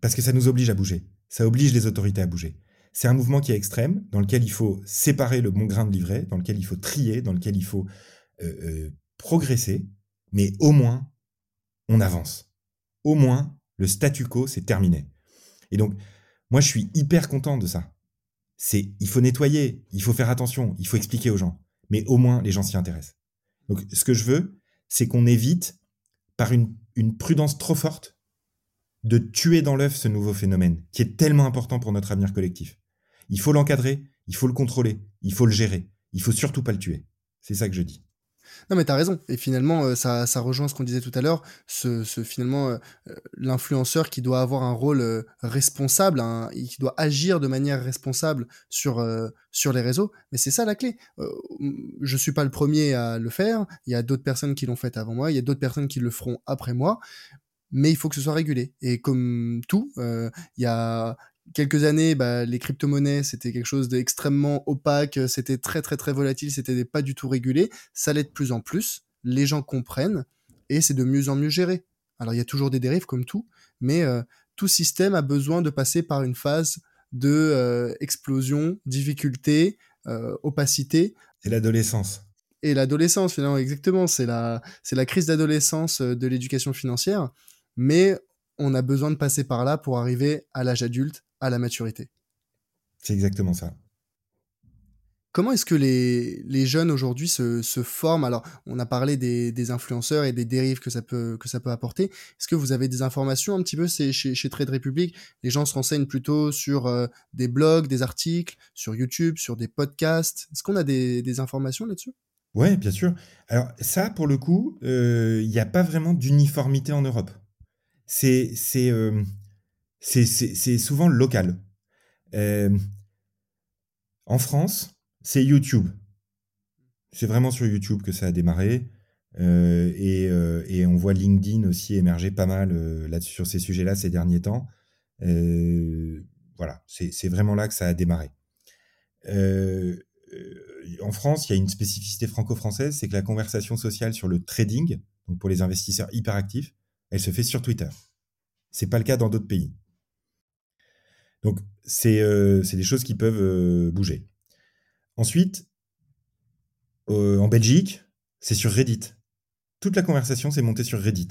Parce que ça nous oblige à bouger, ça oblige les autorités à bouger. C'est un mouvement qui est extrême, dans lequel il faut séparer le bon grain de livret, dans lequel il faut trier, dans lequel il faut euh, euh, progresser, mais au moins, on avance. Au moins, le statu quo, c'est terminé. Et donc, moi, je suis hyper content de ça. C'est, il faut nettoyer, il faut faire attention, il faut expliquer aux gens. Mais au moins, les gens s'y intéressent. Donc, ce que je veux, c'est qu'on évite, par une, une prudence trop forte, de tuer dans l'œuf ce nouveau phénomène, qui est tellement important pour notre avenir collectif. Il faut l'encadrer, il faut le contrôler, il faut le gérer. Il faut surtout pas le tuer. C'est ça que je dis. Non, mais t'as raison. Et finalement, euh, ça, rejoint ce qu'on disait tout à l'heure, ce, finalement euh, euh, l'influenceur qui doit avoir un rôle responsable, qui doit agir de manière responsable sur les réseaux. Mais c'est ça la clé. je suis pas le premier à le faire. Il y a d'autres personnes qui l'ont fait avant moi. Il y a d'autres personnes qui le feront après moi mais il faut que ce soit régulé. Et comme tout, il y a quelques années, bah, les crypto-monnaies, c'était quelque chose d'extrêmement opaque, c'était très très très volatile, c'était pas du tout régulé. Ça l'est de plus en plus, les gens comprennent et c'est de mieux en mieux géré. Alors il y a toujours des dérives comme tout, mais euh, tout système a besoin de passer par une phase de euh, explosion, difficulté, euh, opacité. Et l'adolescence. Et l'adolescence, finalement, exactement. C'est la, c'est la crise d'adolescence de l'éducation financière. Mais on a besoin de passer par là pour arriver à l'âge adulte à la maturité. C'est exactement ça. Comment est-ce que les, les jeunes aujourd'hui se, se, forment? Alors, on a parlé des, des, influenceurs et des dérives que ça peut, que ça peut apporter. Est-ce que vous avez des informations un petit peu chez, chez Trade Republic? Les gens se renseignent plutôt sur euh, des blogs, des articles, sur YouTube, sur des podcasts. Est-ce qu'on a des, des informations là-dessus? Oui, bien sûr. Alors, ça, pour le coup, euh, il n'y a pas vraiment d'uniformité en Europe. C'est. c'est euh, c'est souvent local. Euh, en France, c'est YouTube. C'est vraiment sur YouTube que ça a démarré. et, on voit LinkedIn aussi émerger pas mal là sur ces sujets-là ces derniers temps. voilà, c'est vraiment là que ça a démarré. en France, il y a une spécificité franco-française, c'est que la conversation sociale sur le trading, donc pour les investisseurs hyperactifs, elle se fait sur Twitter. C'est pas le cas dans d'autres pays. Donc, c'est des choses qui peuvent bouger. Ensuite, en Belgique, c'est sur Reddit. Toute la conversation s'est montée sur Reddit.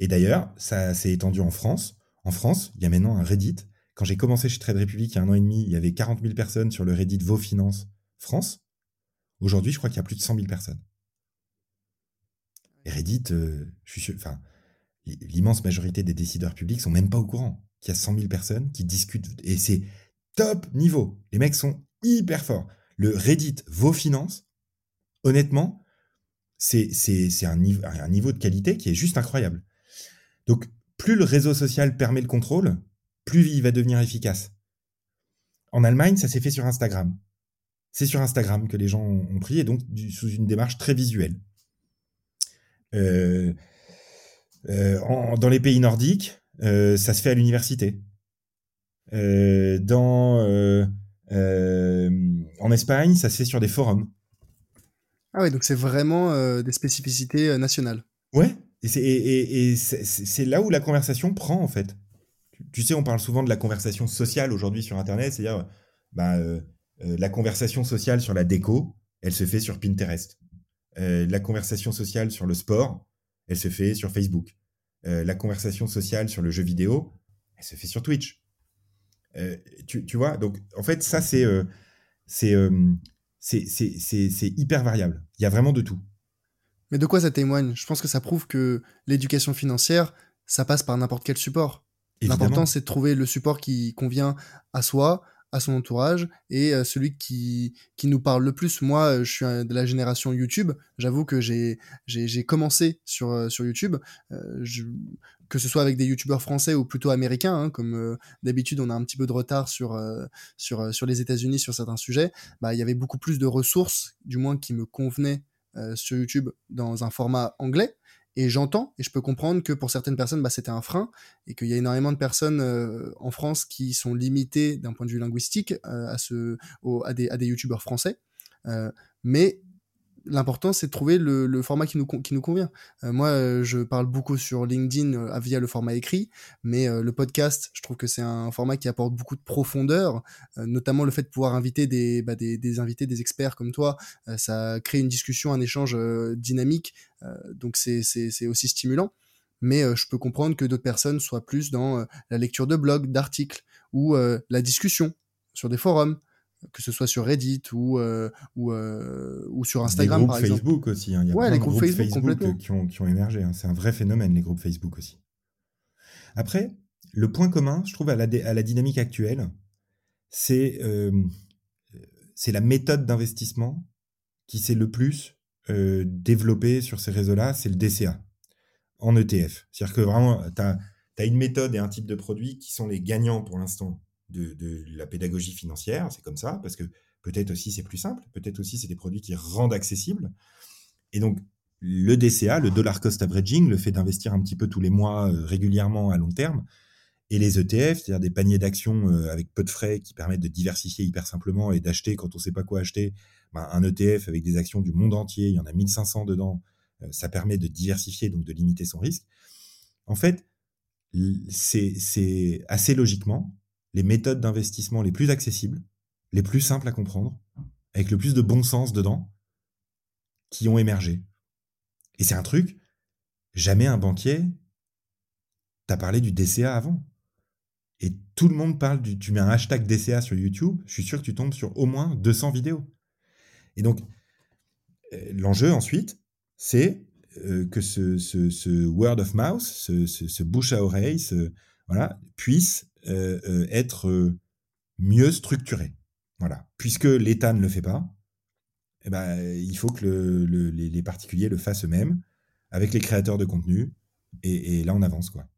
Et d'ailleurs, ça s'est étendu en France. En France, il y a maintenant un Reddit. Quand j'ai commencé chez Trade Republic il y a un an et demi, il y avait 40 000 personnes sur le Reddit Vos Finances France. Aujourd'hui, je crois qu'il y a plus de 100 000 personnes. Et Reddit, euh, je l'immense majorité des décideurs publics sont même pas au courant qu'il y a 100 000 personnes qui discutent. Et c'est top niveau. Les mecs sont hyper forts. Le Reddit Vos Finances, honnêtement, c'est un, niveau, un niveau de qualité qui est juste incroyable. Donc, plus le réseau social permet le contrôle, plus il va devenir efficace. En Allemagne, ça s'est fait sur Instagram. C'est sur Instagram que les gens ont pris, et donc sous une démarche très visuelle. Euh, euh, dans les pays nordiques, euh, ça se fait à l'université. dans, en Espagne, ça se fait sur des forums. Ah ouais, donc c'est vraiment des spécificités nationales. Ouais, et c'est là où la conversation prend en fait. Tu, sais, on parle souvent de la conversation sociale aujourd'hui sur Internet, c'est-à-dire bah, la conversation sociale sur la déco, elle se fait sur Pinterest. Euh, la conversation sociale sur le sport, elle se fait sur Facebook. Euh, la conversation sociale sur le jeu vidéo, elle se fait sur Twitch. Euh, tu, vois, donc en fait, ça, c'est c'est hyper variable. Il y a vraiment de tout. Mais de quoi ça témoigne? Je pense que ça prouve que l'éducation financière, ça passe par n'importe quel support. L'important, c'est de trouver le support qui convient à soi, à son entourage et euh, celui qui, qui nous parle le plus. Moi, euh, je suis de la génération YouTube. J'avoue que j'ai, commencé sur, euh, sur YouTube, que ce soit avec des YouTubeurs français ou plutôt américains, hein, comme d'habitude on a un petit peu de retard sur, sur, sur les États-Unis sur certains sujets. Bah, il y avait beaucoup plus de ressources, du moins qui me convenaient sur YouTube dans un format anglais. Et j'entends et je peux comprendre que pour certaines personnes, bah, c'était un frein et qu'il y a énormément de personnes euh, en France qui sont limitées d'un point de vue linguistique euh, à, ce, à, des, à des youtubeurs français. Euh, mais l'important c'est de trouver le, format qui nous, qui nous convient. Euh, moi, euh, je parle beaucoup sur LinkedIn euh, via le format écrit, mais le podcast, je trouve que c'est un format qui apporte beaucoup de profondeur, notamment le fait de pouvoir inviter des, bah, des, des, invités, des experts comme toi. ça crée une discussion, un échange dynamique, donc c'est aussi stimulant. Mais je peux comprendre que d'autres personnes soient plus dans la lecture de blogs, d'articles ou la discussion sur des forums que ce soit sur Reddit ou, euh, ou, euh, ou sur Instagram, par exemple. Facebook aussi. Hein. Il y a ouais, les groupes, groupes Facebook, qui, ont, qui ont émergé. Hein. C'est un vrai phénomène, les groupes Facebook aussi. Après, le point commun, je trouve, à la, à la dynamique actuelle, c'est euh, la méthode d'investissement qui s'est le plus euh, développée sur ces réseaux-là, c'est le DCA en ETF. C'est-à-dire que vraiment, tu as, as, une méthode et un type de produit qui sont les gagnants pour l'instant de, la pédagogie financière, c'est comme ça, parce que peut-être aussi c'est plus simple, peut-être aussi c'est des produits qui rendent accessibles. Et donc, le DCA, le dollar cost averaging, le fait d'investir un petit peu tous les mois euh, régulièrement à long terme, et les ETF, c'est-à-dire des paniers d'actions euh, avec peu de frais qui permettent de diversifier hyper simplement et d'acheter quand on ne sait pas quoi acheter, ben, un ETF avec des actions du monde entier, il y en a 1500 dedans, euh, ça permet de diversifier, donc de limiter son risque. En fait, c'est assez logiquement, les méthodes d'investissement les plus accessibles, les plus simples à comprendre, avec le plus de bon sens dedans, qui ont émergé. Et c'est un truc, jamais un banquier t'a parlé du DCA avant. Et tout le monde parle du. Tu mets un hashtag DCA sur YouTube, je suis sûr que tu tombes sur au moins 200 vidéos. Et donc, euh, l'enjeu ensuite, c'est euh, que ce, word of mouth, ce, bouche à oreille, voilà, puisse être euh, mieux structuré. Voilà. Puisque l'État ne le fait pas, eh ben, il faut que les, particuliers le fassent eux-mêmes, avec les créateurs de contenu, et, là on avance. quoi.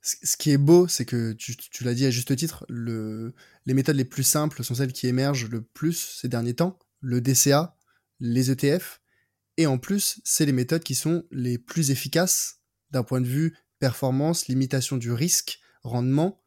Ce qui est beau, c'est que tu, l'as dit à juste titre, le, les méthodes les plus simples sont celles qui émergent le plus ces derniers temps, le DCA, les ETF, Et en plus, c'est les méthodes qui sont les plus efficaces d'un point de vue performance, limitation du risque, rendement.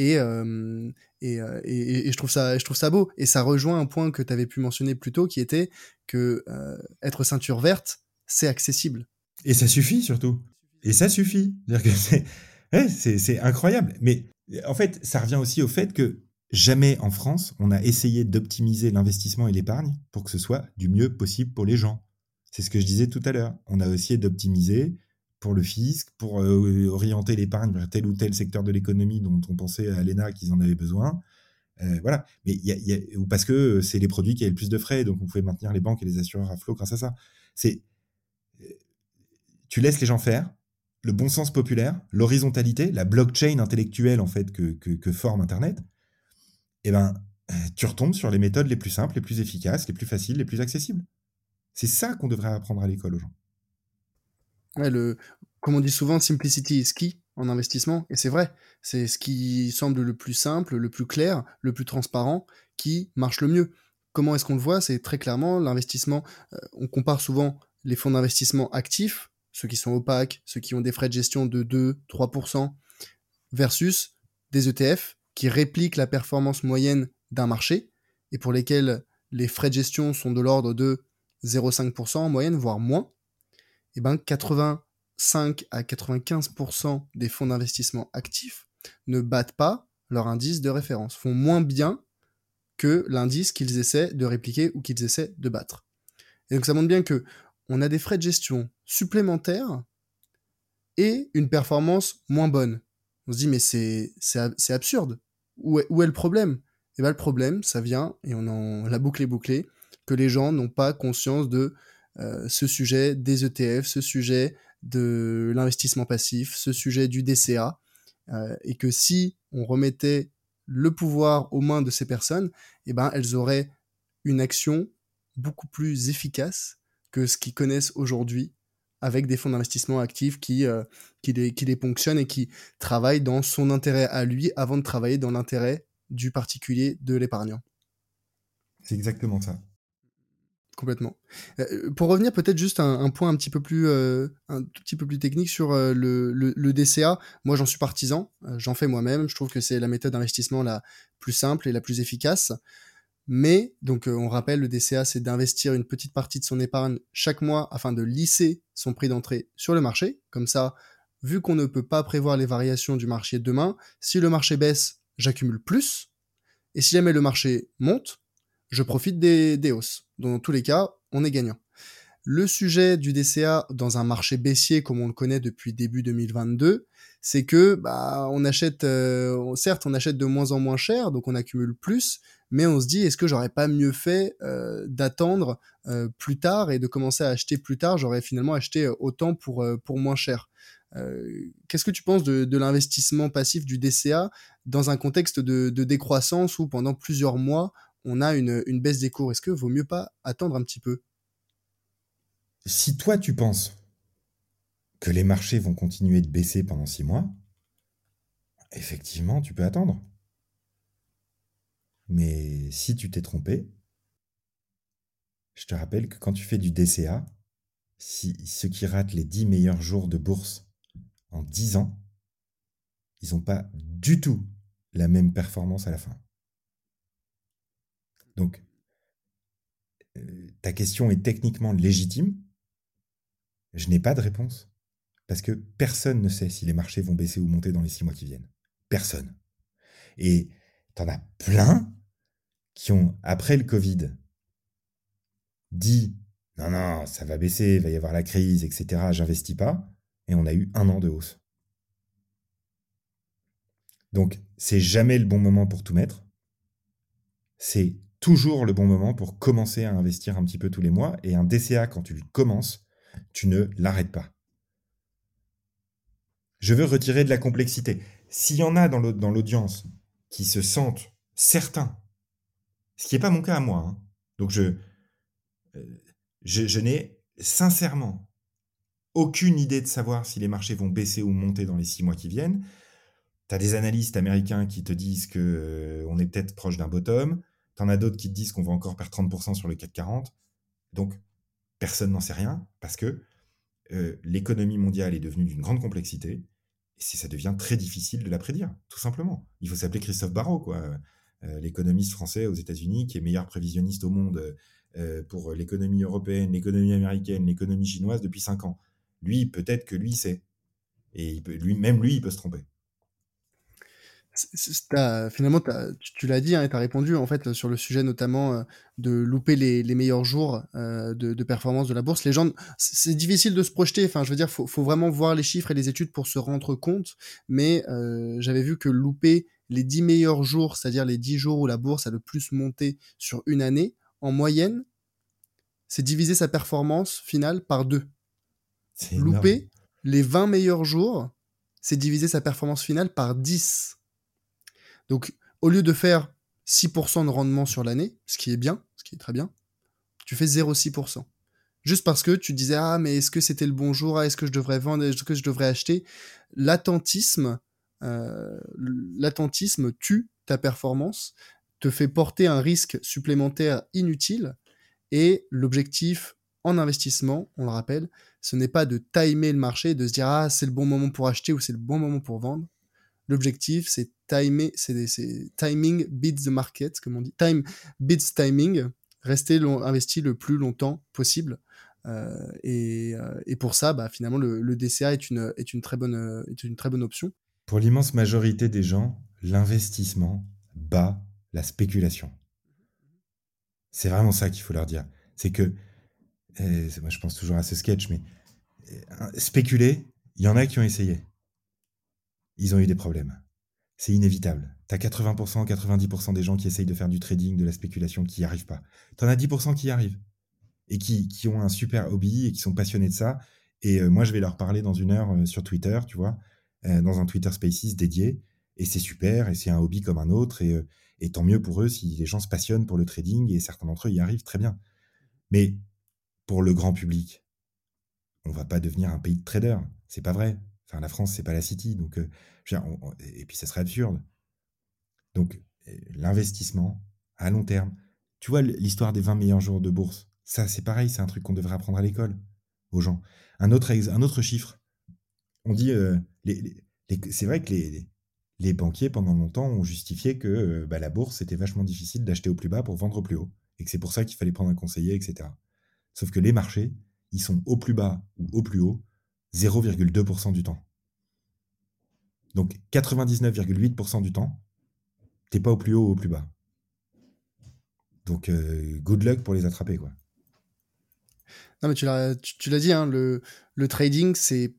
Et, euh, euh, et, et, je, trouve ça, je trouve ça beau. Et ça rejoint un point que tu avais pu mentionner plus tôt, qui était que euh, être ceinture verte, c'est accessible. Et ça suffit surtout. Et ça suffit. C'est incroyable. Mais en fait, ça revient aussi au fait que jamais en France, on a essayé d'optimiser l'investissement et l'épargne pour que ce soit du mieux possible pour les gens. C'est ce que je disais tout à l'heure. On a essayé d'optimiser pour le fisc, pour euh, orienter l'épargne vers tel ou tel secteur de l'économie dont on pensait à l'ENA qu'ils en avaient besoin. Euh, voilà. Mais ou parce que c'est les produits qui avaient le plus de frais, donc on pouvait maintenir les banques et les assureurs à flot grâce à ça. C'est, euh, tu laisses les gens faire, le bon sens populaire, l'horizontalité, la blockchain intellectuelle en fait que, que, forme Internet, eh ben, tu retombes sur les méthodes les plus simples, les plus efficaces, les plus faciles, les plus accessibles. C'est ça qu'on devrait apprendre à l'école aux gens. Le, comme on dit souvent, simplicity is key en investissement, et c'est vrai, c'est ce qui semble le plus simple, le plus clair, le plus transparent, qui marche le mieux. Comment est-ce qu'on le voit? C'est très clairement l'investissement, euh, on compare souvent les fonds d'investissement actifs, ceux qui sont opaques, ceux qui ont des frais de gestion de 2-3%, versus des ETF qui répliquent la performance moyenne d'un marché, et pour lesquels les frais de gestion sont de l'ordre de 0,5% en moyenne, voire moins, eh ben 85 à 95% des fonds d'investissement actifs ne battent pas leur indice de référence, font moins bien que l'indice qu'ils essaient de répliquer ou qu'ils essaient de battre. Et donc ça montre bien que on a des frais de gestion supplémentaires et une performance moins bonne. On se dit mais c'est absurde. Où est, où est le problème? Et eh bien le problème, ça vient et on en la boucle est bouclée que les gens n'ont pas conscience de ce sujet des ETF, ce sujet de l'investissement passif, ce sujet du DCA, euh, et que si on remettait le pouvoir aux mains de ces personnes, eh ben, elles auraient une action beaucoup plus efficace que ce qu'ils connaissent aujourd'hui avec des fonds d'investissement actifs qui, euh, qui, les, qui les ponctionnent et qui travaillent dans son intérêt à lui avant de travailler dans l'intérêt du particulier, de l'épargnant. C'est exactement ça complètement. Euh, pour revenir peut-être juste un, un, point un petit peu plus, euh, un tout petit peu plus technique sur euh, le, le, le, DCA. Moi, j'en suis partisan. j'en fais moi-même. Je trouve que c'est la méthode d'investissement la plus simple et la plus efficace. Mais donc, on rappelle, le DCA, c'est d'investir une petite partie de son épargne chaque mois afin de lisser son prix d'entrée sur le marché. Comme ça, vu qu'on ne peut pas prévoir les variations du marché demain, si le marché baisse, j'accumule plus. Et si jamais le marché monte, je profite des, hausses. Dans tous les cas, on est gagnant. Le sujet du DCA dans un marché baissier comme on le connaît depuis début 2022, c'est que bah on achète, euh, certes on achète de moins en moins cher, donc on accumule plus, mais on se dit est-ce que j'aurais pas mieux fait euh, d'attendre euh, plus tard et de commencer à acheter plus tard, j'aurais finalement acheté autant pour moins cher. Qu'est-ce que tu penses de, de l'investissement passif du DCA dans un contexte de, de décroissance où pendant plusieurs mois on a une, baisse des cours. Est-ce que vaut mieux pas attendre un petit peu? Si toi tu penses que les marchés vont continuer de baisser pendant six mois, effectivement, tu peux attendre. Mais si tu t'es trompé, je te rappelle que quand tu fais du DCA, ceux qui ratent les dix meilleurs jours de bourse en 10 ans, ils n'ont pas du tout la même performance à la fin. Donc, euh, ta question est techniquement légitime. Je n'ai pas de réponse. Parce que personne ne sait si les marchés vont baisser ou monter dans les six mois qui viennent. Personne. Et tu en as plein qui ont, après le Covid, dit non, non, ça va baisser, il va y avoir la crise, etc. J'investis pas. Et on a eu un an de hausse. Donc, c'est jamais le bon moment pour tout mettre. C'est toujours le bon moment pour commencer à investir un petit peu tous les mois. Et un DCA, quand tu commences, tu ne l'arrêtes pas. Je veux retirer de la complexité. S'il y en a dans l'audience qui se sentent certains, ce qui n'est pas mon cas à moi, hein. donc je, euh, je, je n'ai sincèrement aucune idée de savoir si les marchés vont baisser ou monter dans les six mois qui viennent. Tu as des analystes américains qui te disent qu'on euh, est peut-être proche d'un bottom. T'en as d'autres qui te disent qu'on va encore perdre 30% sur le 440. Donc, Personne n'en sait rien parce que euh, l'économie mondiale est devenue d'une grande complexité et ça devient très difficile de la prédire, tout simplement. Il faut s'appeler Christophe Barrault, quoi. Euh, l'économiste français aux États-Unis, qui est meilleur prévisionniste au monde euh, pour l'économie européenne, l'économie américaine, l'économie chinoise depuis 5 ans. Lui, peut-être que lui sait. Et lui, même lui, il peut se tromper finalement, tu, l'as dit, hein, tu as répondu en fait sur le sujet notamment euh, de louper les, meilleurs jours euh, de, performance de la bourse. Les gens, c'est difficile de se projeter. Enfin, je veux dire, faut, faut vraiment voir les chiffres et les études pour se rendre compte. Mais euh, j'avais vu que louper les 10 meilleurs jours, c'est-à-dire les 10 jours où la bourse a le plus monté sur une année, en moyenne, c'est diviser sa performance finale par deux. Louper les 20 meilleurs jours, c'est diviser sa performance finale par 10. Donc, au lieu de faire 6% de rendement sur l'année, ce qui est bien, ce qui est très bien, tu fais 0,6%. Juste parce que tu disais, ah, mais est-ce que c'était le bon jour? Ah, Est-ce que je devrais vendre? Est-ce que je devrais acheter? L'attentisme, euh, l'attentisme tue ta performance, te fait porter un risque supplémentaire inutile. Et l'objectif en investissement, on le rappelle, ce n'est pas de timer le marché, de se dire, ah, c'est le bon moment pour acheter ou c'est le bon moment pour vendre. L'objectif, c'est timing beats the market, comme on dit. Time beats timing. Rester investi le plus longtemps possible. Euh, euh, et, pour ça, bah, finalement, le, DCA est une, est, une très bonne, est une très bonne option. Pour l'immense majorité des gens, l'investissement bat la spéculation. C'est vraiment ça qu'il faut leur dire. C'est que, moi je pense toujours à ce sketch, mais euh, spéculer, il y en a qui ont essayé ils ont eu des problèmes. C'est inévitable. T'as 80%, 90% des gens qui essayent de faire du trading, de la spéculation, qui n'y arrivent pas. T'en as 10% qui y arrivent. Et qui, ont un super hobby et qui sont passionnés de ça. Et euh, moi, je vais leur parler dans une heure euh, sur Twitter, tu vois, euh, dans un Twitter Spaces dédié. Et c'est super, et c'est un hobby comme un autre. Et, et tant mieux pour eux si les gens se passionnent pour le trading, et certains d'entre eux y arrivent très bien. Mais pour le grand public, on va pas devenir un pays de traders. C'est pas vrai. Enfin, la France, c'est pas la City, donc et puis ça serait absurde. Donc l'investissement à long terme. Tu vois l'histoire des 20 meilleurs jours de bourse. Ça, c'est pareil, c'est un truc qu'on devrait apprendre à l'école aux gens. Un autre, un autre chiffre. On dit, c'est vrai que les, les, banquiers, pendant longtemps, ont justifié que bah, la bourse, c'était vachement difficile d'acheter au plus bas pour vendre au plus haut. Et que c'est pour ça qu'il fallait prendre un conseiller, etc. Sauf que les marchés, ils sont au plus bas ou au plus haut 0,2% du temps. Donc 99,8% du temps, t'es pas au plus haut ou au plus bas. Donc euh, good luck pour les attraper quoi. Non mais tu l'as tu, l'as dit hein, le, le trading c'est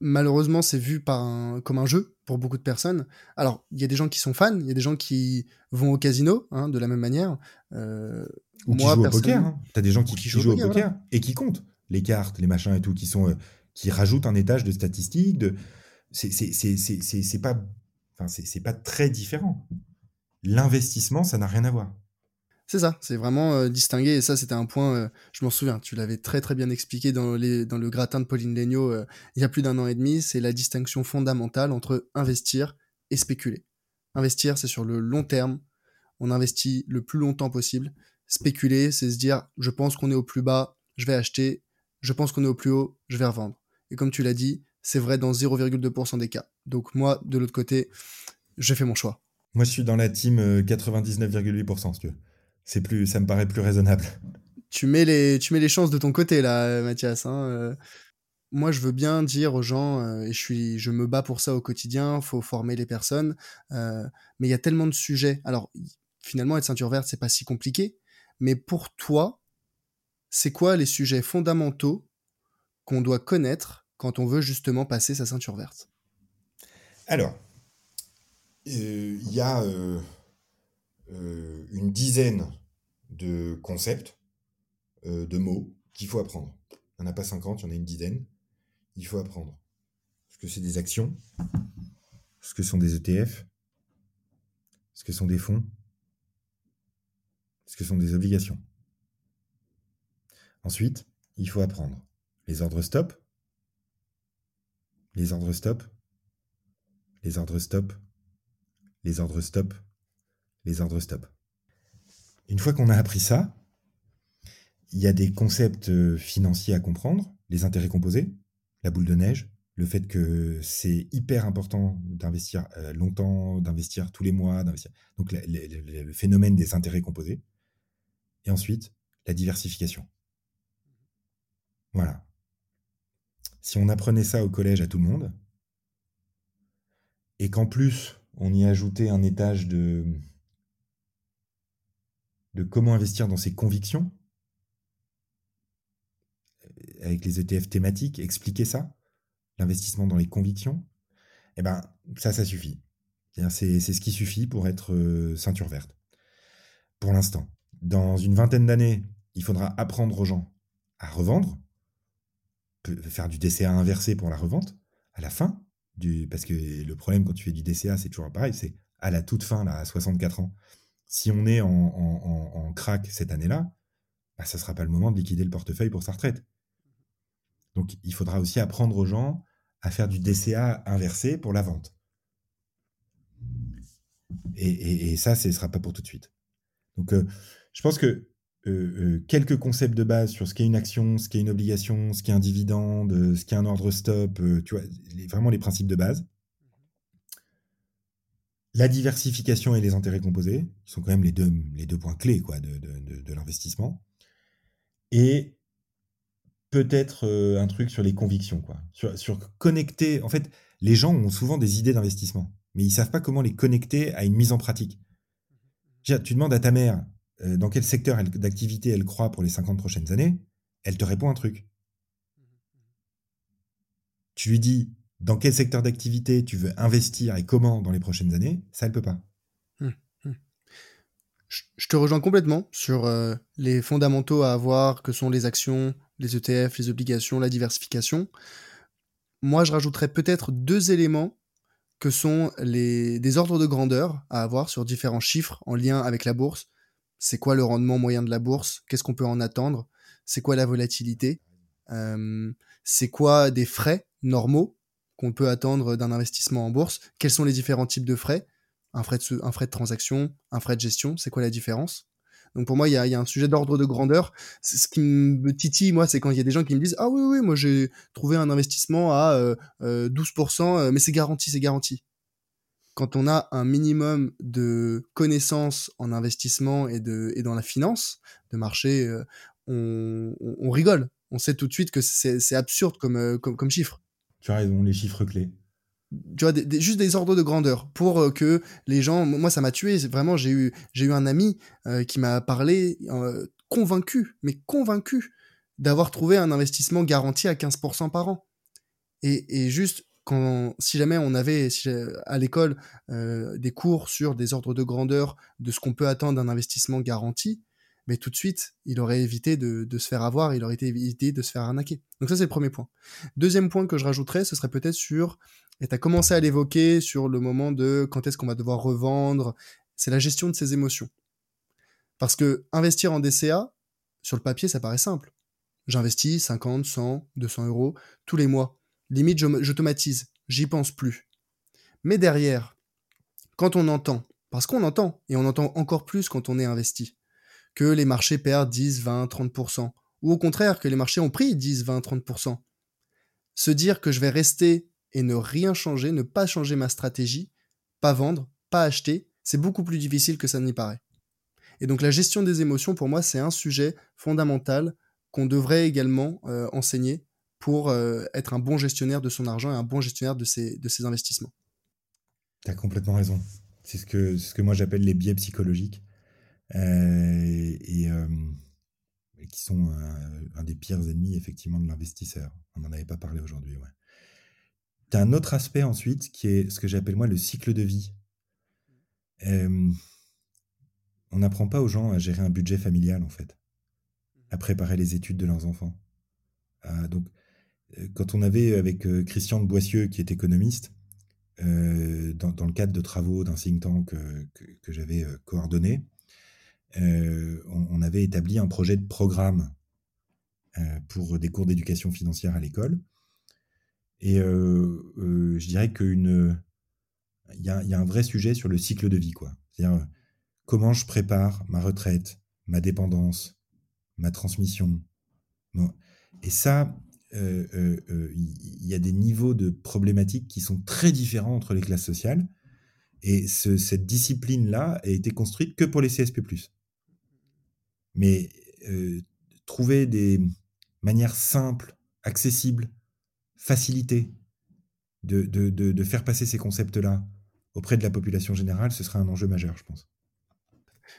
malheureusement c'est vu par comme un jeu pour beaucoup de personnes. Alors il y a des gens qui sont fans, il y a des gens qui vont au casino hein, de la même manière. Euh, ou qui jouent au poker. Hein. T'as des gens qui, jouent, au poker, et qui comptent les cartes, les machins et tout, qui sont euh, qui rajoutent un étage de statistiques. De... C'est pas, enfin, c'est pas très différent. L'investissement, ça n'a rien à voir. C'est ça, c'est vraiment euh, distingué. Et ça, c'était un point, euh, je m'en souviens, tu l'avais très très bien expliqué dans le gratin de Pauline Legnaud euh, il y a plus d'un an et demi. C'est la distinction fondamentale entre investir et spéculer. Investir, c'est sur le long terme. On investit le plus longtemps possible. Spéculer, c'est se dire, je pense qu'on est au plus bas, je vais acheter. Je pense qu'on est au plus haut, je vais revendre. Et comme tu l'as dit, c'est vrai dans 0,2% des cas. Donc moi, de l'autre côté, j'ai fait mon choix. Moi, je suis dans la team 99,8%, euh, C'est plus, ça me paraît plus raisonnable. Tu mets les, tu mets les chances de ton côté là, Mathias. Hein, euh. moi, je veux bien dire aux gens, euh, et je suis, je me bats pour ça au quotidien. Faut former les personnes, mais il y a tellement de sujets. Alors, finalement, être ceinture verte, c'est pas si compliqué. Mais pour toi, c'est quoi les sujets fondamentaux qu'on doit connaître quand on veut justement passer sa ceinture verte Alors, euh, il y a euh, euh, une dizaine de concepts, de mots qu'il faut apprendre. Il n'y en a pas 50, il y en a une dizaine. Il faut apprendre. Ce que c'est des actions, ce que sont des ETF, ce que sont des fonds, ce que sont des obligations. Ensuite, il faut apprendre les ordres stop, les ordres stop, les ordres stop, les ordres stop, les ordres stop. Une fois qu'on a appris ça, il y a des concepts euh, financiers à comprendre, les intérêts composés, la boule de neige, le fait que c'est hyper important d'investir euh, longtemps, d'investir tous les mois, d'investir. Donc le phénomène des intérêts composés. Et ensuite, la diversification. Voilà. Si on apprenait ça au collège à tout le monde, et qu'en plus on y ajoutait un étage de, de comment investir dans ses convictions, avec les ETF thématiques, expliquer ça, l'investissement dans les convictions, eh ben ça, ça suffit. C'est ce qui suffit pour être euh, ceinture verte. Pour l'instant. Dans une vingtaine d'années, il faudra apprendre aux gens à revendre, faire du DCA inversé pour la revente, à la fin, du, parce que le problème quand tu fais du DCA, c'est toujours pareil, c'est à la toute fin, là, à 64 ans. Si on est en, en, crack cette année-là, bah, ça ne sera pas le moment de liquider le portefeuille pour sa retraite. Donc il faudra aussi apprendre aux gens à faire du DCA inversé pour la vente. Et, ça, ce ne sera pas pour tout de suite. Donc euh, je pense que euh, euh, quelques concepts de base sur ce qu'est une action, ce qu'est une obligation, ce qu'est un dividende, ce qu'est un ordre stop, tu vois, vraiment les principes de base. La diversification et les intérêts composés, qui sont quand même les deux, les deux points clés quoi, de, de l'investissement. Et peut-être euh, un truc sur les convictions, quoi. Sur, connecter. En fait, les gens ont souvent des idées d'investissement, mais ils savent pas comment les connecter à une mise en pratique. Tu demandes à ta mère euh, dans quel secteur d'activité elle croit pour les 50 prochaines années, elle te répond un truc. Tu lui dis dans quel secteur d'activité tu veux investir et comment dans les prochaines années, ça elle peut pas. Hum, hum. Je te rejoins complètement sur euh, les fondamentaux à avoir, que sont les actions, les ETF, les obligations, la diversification. Moi, je rajouterais peut-être deux éléments que sont les, des ordres de grandeur à avoir sur différents chiffres en lien avec la bourse. C'est quoi le rendement moyen de la bourse? Qu'est-ce qu'on peut en attendre? C'est quoi la volatilité? C'est quoi des frais normaux qu'on peut attendre d'un investissement en bourse? Quels sont les différents types de frais? Un frais de, un frais de transaction, un frais de gestion, c'est quoi la différence? Donc pour moi, il y a, un sujet d'ordre de grandeur. Ce qui me titille, moi, c'est quand il y a des gens qui me disent Ah oui, oui, moi j'ai trouvé un investissement à 12%, euh, euh, euh, mais c'est garanti, c'est garanti. Quand on a un minimum de connaissances en investissement et, de, et dans la finance de marché, on, rigole. On sait tout de suite que c'est absurde comme, comme, comme chiffre. Tu as raison, les chiffres clés tu vois, juste des ordres de grandeur pour euh, que les gens. Moi, ça m'a tué. Vraiment, j'ai eu, j'ai eu un ami euh, qui m'a parlé euh, convaincu, mais convaincu d'avoir trouvé un investissement garanti à 15% par an. Et, et, juste si jamais on avait à l'école des cours sur des ordres de grandeur de ce qu'on peut attendre d'un investissement garanti, mais tout de suite, il aurait évité de, de, se faire avoir, il aurait évité de se faire arnaquer. Donc ça, c'est le premier point. Deuxième point que je rajouterais, ce serait peut-être sur et tu as commencé à l'évoquer sur le moment de quand est-ce qu'on va devoir revendre. C'est la gestion de ses émotions. Parce que investir en DCA, sur le papier, ça paraît simple. J'investis 50, 100, 200 euros tous les mois. Limite, j'automatise. J'y pense plus. Mais derrière, quand on entend, parce qu'on entend, et on entend encore plus quand on est investi, que les marchés perdent 10, 20, 30%, ou au contraire que les marchés ont pris 10, 20, 30%, se dire que je vais rester et ne rien changer, ne pas changer ma stratégie, pas vendre, pas acheter, c'est beaucoup plus difficile que ça n'y paraît. Et donc la gestion des émotions, pour moi, c'est un sujet fondamental qu'on devrait également euh, enseigner pour euh, être un bon gestionnaire de son argent et un bon gestionnaire de ses, de ses investissements. Tu as complètement raison. C'est ce que, ce que moi j'appelle les biais psychologiques. Euh, et, qui sont un, des pires ennemis effectivement de l'investisseur. On n'en avait pas parlé aujourd'hui. Ouais. Tu un autre aspect ensuite qui est ce que j'appelle moi le cycle de vie. on n'apprend pas aux gens à gérer un budget familial en fait, à préparer les études de leurs enfants. Donc, euh, quand on avait avec euh, Christian de Boissieu, qui est économiste, euh, dans, le cadre de travaux d'un think tank que, j'avais coordonné, on, avait établi un projet de programme pour des cours d'éducation financière à l'école. Et euh, euh, je dirais qu'il y a, y a un vrai sujet sur le cycle de vie. C'est-à-dire comment je prépare ma retraite, ma dépendance, ma transmission. Et ça, il y a des niveaux de problématiques qui sont très différents entre les classes sociales. Et cette discipline-là a été construite que pour les CSP+. Mais trouver des manières simples, accessibles, facilitées de, de, faire passer ces concepts-là auprès de la population générale, ce serait un enjeu majeur, je pense.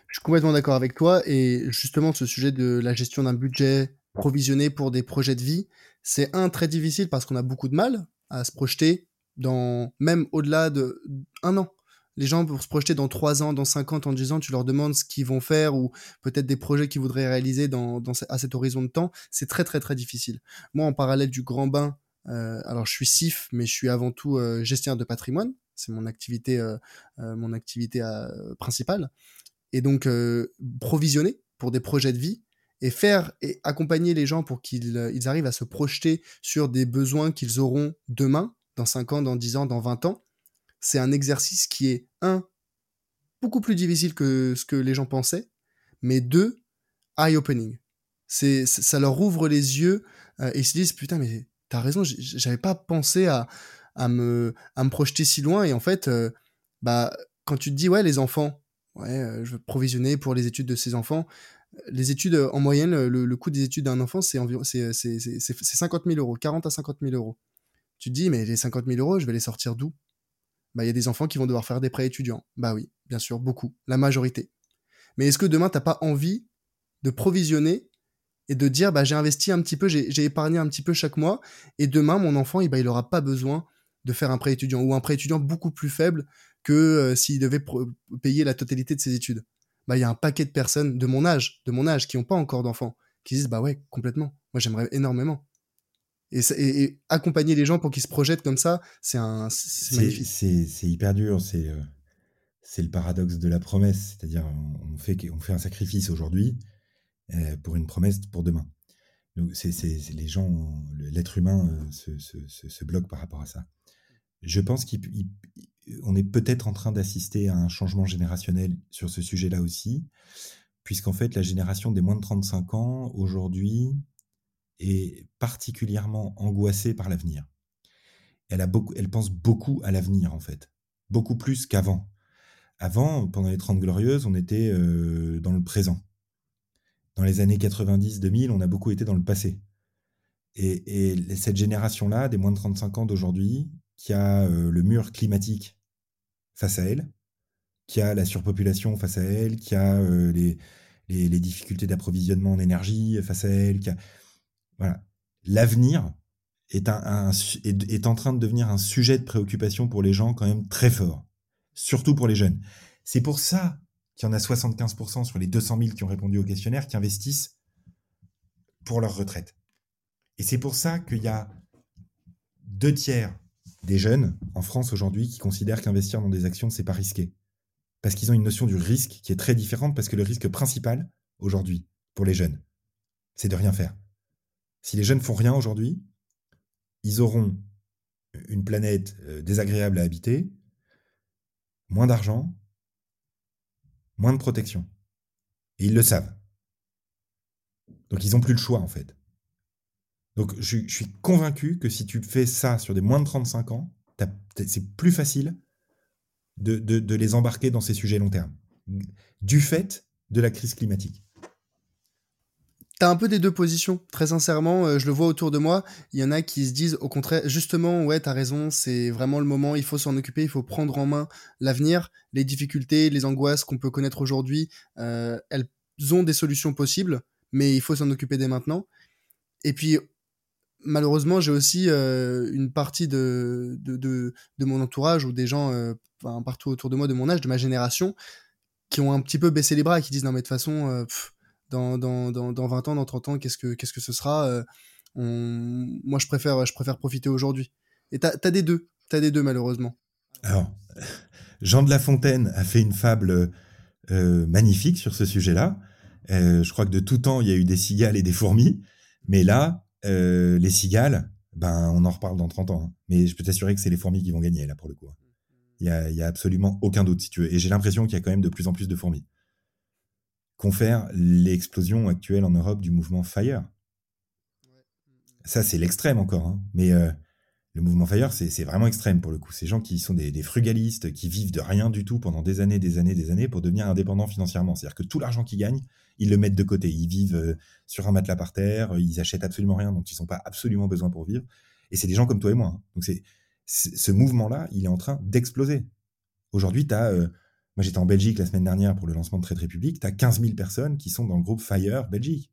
Je suis complètement d'accord avec toi. Et justement, ce sujet de la gestion d'un budget provisionné pour des projets de vie, c'est un très difficile parce qu'on a beaucoup de mal à se projeter dans même au-delà de un an. Les gens pour se projeter dans 3 ans, dans 50 en 10 ans, tu leur demandes ce qu'ils vont faire ou peut-être des projets qu'ils voudraient réaliser dans, dans, à cet horizon de temps. C'est très très très difficile. Moi, en parallèle du grand bain, euh, alors je suis CIF, mais je suis avant tout euh, gestionnaire de patrimoine. C'est mon activité, euh, euh mon activité euh, principale. Et donc provisionner pour des projets de vie et faire et accompagner les gens pour qu'ils ils arrivent à se projeter sur des besoins qu'ils auront demain, dans 5 ans, dans 10 ans, dans 20 ans c'est un exercice qui est, un, beaucoup plus difficile que ce que les gens pensaient, mais deux, eye-opening. C'est, ça leur ouvre les yeux euh, et ils se disent, putain, mais t'as raison, j'avais pas pensé à, à, me, à me projeter si loin. Et en fait, euh, bah, quand tu te dis, ouais, les enfants, ouais, euh, je veux provisionner pour les études de ces enfants, les études, en moyenne, le, coût des études d'un enfant, c'est environ c'est, c'est, c'est, 50 000 euros, 40 à 50 000 euros. Tu te dis, mais les 50 000 euros, je vais les sortir d'où? Bah, il y a des enfants qui vont devoir faire des prêts étudiants. Bah oui, bien sûr, beaucoup, la majorité. Mais est-ce que demain, t'as pas envie de provisionner et de dire, bah, j'ai investi un petit peu, j'ai épargné un petit peu chaque mois, et demain, mon enfant, eh bah, il n'aura pas besoin de faire un prêt étudiant, ou un prêt étudiant beaucoup plus faible que euh, s'il devait payer la totalité de ses études? Bah, il y a un paquet de personnes de mon âge, de mon âge, qui n'ont pas encore d'enfants, qui disent, bah ouais, complètement. Moi, j'aimerais énormément. Et, accompagner les gens pour qu'ils se projettent comme ça, c'est un, magnifique. C'est hyper dur. C'est euh, c'est le paradoxe de la promesse, c'est-à-dire on fait on fait un sacrifice aujourd'hui euh, pour une promesse pour demain. Donc c'est les gens, l'être humain euh, se, se, se, bloque par rapport à ça. Je pense qu'on est peut-être en train d'assister à un changement générationnel sur ce sujet-là aussi, puisqu'en fait la génération des moins de 35 ans aujourd'hui est particulièrement angoissée par l'avenir. Elle, pense beaucoup à l'avenir, en fait. Beaucoup plus qu'avant. Avant, pendant les 30 Glorieuses, on était euh, dans le présent. Dans les années 90-2000, on a beaucoup été dans le passé. Et, cette génération-là, des moins de 35 ans d'aujourd'hui, qui a le mur climatique face à elle, qui a la surpopulation face à elle, qui a les, difficultés d'approvisionnement en énergie face à elle, voilà. L'avenir est, en train de devenir un sujet de préoccupation pour les gens quand même très fort, surtout pour les jeunes. C'est pour ça qu'il y en a 75% sur les 200 000 qui ont répondu au questionnaire qui investissent pour leur retraite. Et c'est pour ça qu'il y a deux tiers des jeunes en France aujourd'hui qui considèrent qu'investir dans des actions, c'est pas risqué. Parce qu'ils ont une notion du risque qui est très différente, parce que le risque principal aujourd'hui pour les jeunes, c'est de rien faire. Si les jeunes font rien aujourd'hui, ils auront une planète euh, désagréable à habiter, moins d'argent, moins de protection. Et ils le savent. Donc ils n'ont plus le choix en fait. Donc je, suis convaincu que si tu fais ça sur des moins de 35 ans, c'est plus facile de, les embarquer dans ces sujets long terme. Du fait de la crise climatique t'as un peu des deux positions. Très sincèrement, euh, je le vois autour de moi. Il y en a qui se disent au contraire, justement, ouais, t'as raison, c'est vraiment le moment, il faut s'en occuper, il faut prendre en main l'avenir, les difficultés, les angoisses qu'on peut connaître aujourd'hui. Euh, elles ont des solutions possibles, mais il faut s'en occuper dès maintenant. Et puis, malheureusement, j'ai aussi euh, une partie de, de, de, mon entourage ou des gens partout autour de moi, de mon âge, de ma génération, qui ont un petit peu baissé les bras et qui disent non mais de toute façon, dans, dans, dans, 20 ans, dans 30 ans, qu'est-ce que, qu'est-ce que ce sera euh, Moi, je préfère, je préfère profiter aujourd'hui. Et tu as, des deux, tu as des deux malheureusement. Alors, Jean de La Fontaine a fait une fable euh, magnifique sur ce sujet-là. Euh, je crois que de tout temps, il y a eu des cigales et des fourmis, mais là, les cigales, ben, on en reparle dans 30 ans. Hein. Mais je peux t'assurer que c'est les fourmis qui vont gagner, là, pour le coup. Hein. Il n'y a, y a absolument aucun doute, si tu veux. Et j'ai l'impression qu'il y a quand même de plus en plus de fourmis confère l'explosion actuelle en Europe du mouvement Fire. Ça, c'est l'extrême encore. Hein. Mais euh, le mouvement Fire, c'est vraiment extrême pour le coup. Ces gens qui sont des, frugalistes, qui vivent de rien du tout pendant des années, des années, des années pour devenir indépendants financièrement. C'est-à-dire que tout l'argent qu'ils gagnent, ils le mettent de côté. Ils vivent euh, sur un matelas par terre, ils achètent absolument rien dont ils n'ont pas absolument besoin pour vivre. Et c'est des gens comme toi et moi. Hein. Donc c'est ce mouvement-là, il est en train d'exploser. Aujourd'hui, tu as... Euh, moi, j'étais en Belgique la semaine dernière pour le lancement de Trade Republic. Tu as 15 000 personnes qui sont dans le groupe Fire Belgique.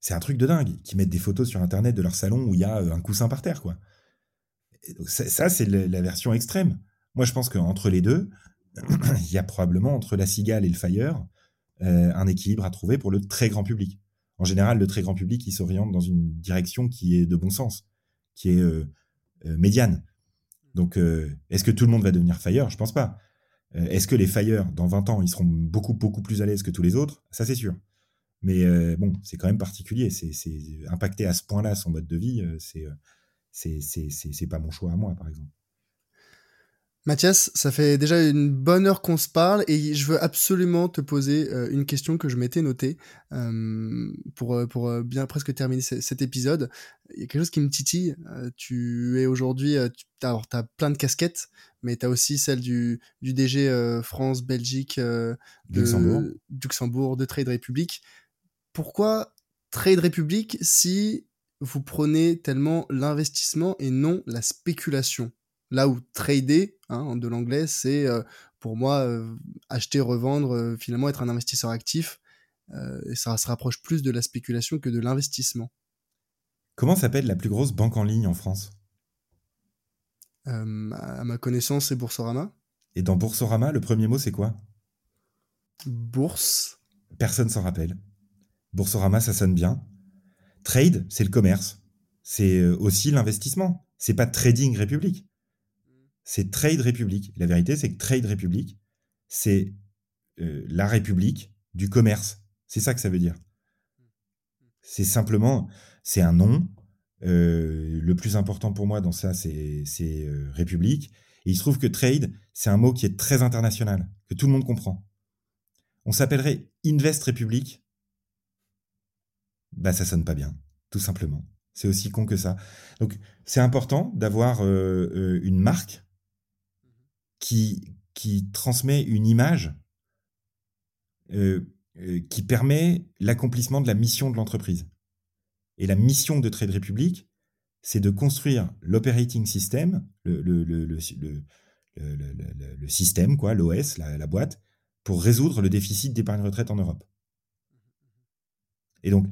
C'est un truc de dingue. Qui mettent des photos sur Internet de leur salon où il y a euh, un coussin par terre, quoi. Ça, c'est la version extrême. Moi, je pense qu'entre les deux, il y a probablement entre la cigale et le Fire euh, un équilibre à trouver pour le très grand public. En général, le très grand public, il s'oriente dans une direction qui est de bon sens, qui est euh, médiane. Donc, est-ce que tout le monde va devenir Fire? Je pense pas. est-ce que les Fire, dans 20 ans, ils seront beaucoup, beaucoup plus à l'aise que tous les autres? Ça, c'est sûr. Mais euh, bon, c'est quand même particulier. C'est impacter à ce point-là son mode de vie. Euh, c'est euh, c'est pas mon choix à moi, par exemple. Mathias, ça fait déjà une bonne heure qu'on se parle et je veux absolument te poser une question que je m'étais notée pour, pour bien presque terminer cet épisode. Il y a quelque chose qui me titille. tu es aujourd'hui, tu as, plein de casquettes, mais tu as aussi celle du, du DG France, Belgique, Luxembourg. Luxembourg, de Trade Republic pourquoi Trade Republic si vous prenez tellement l'investissement et non la spéculation? Là où trader, hein, de l'anglais, c'est euh, pour moi euh, acheter, revendre, euh, finalement être un investisseur actif. et ça se rapproche plus de la spéculation que de l'investissement. Comment s'appelle la plus grosse banque en ligne en France? À ma connaissance, c'est Boursorama. Et dans Boursorama, le premier mot, c'est quoi? Bourse. Personne s'en rappelle. Boursorama, ça sonne bien. Trade, c'est le commerce. C'est aussi l'investissement. C'est pas Trading République. C'est Trade République. La vérité, c'est que Trade République, c'est euh, la République du commerce. C'est ça que ça veut dire. C'est simplement, c'est un nom. Euh, le plus important pour moi dans ça, c'est République. Et il se trouve que trade, c'est un mot qui est très international, que tout le monde comprend. On s'appellerait Invest République bah ça sonne pas bien, tout simplement. C'est aussi con que ça. Donc c'est important d'avoir euh, euh, une marque qui, transmet une image euh, qui permet l'accomplissement de la mission de l'entreprise. Et la mission de Trade Republic, c'est de construire l'operating system, le, système, quoi, l'OS, la, boîte, pour résoudre le déficit d'épargne retraite en Europe. Et donc,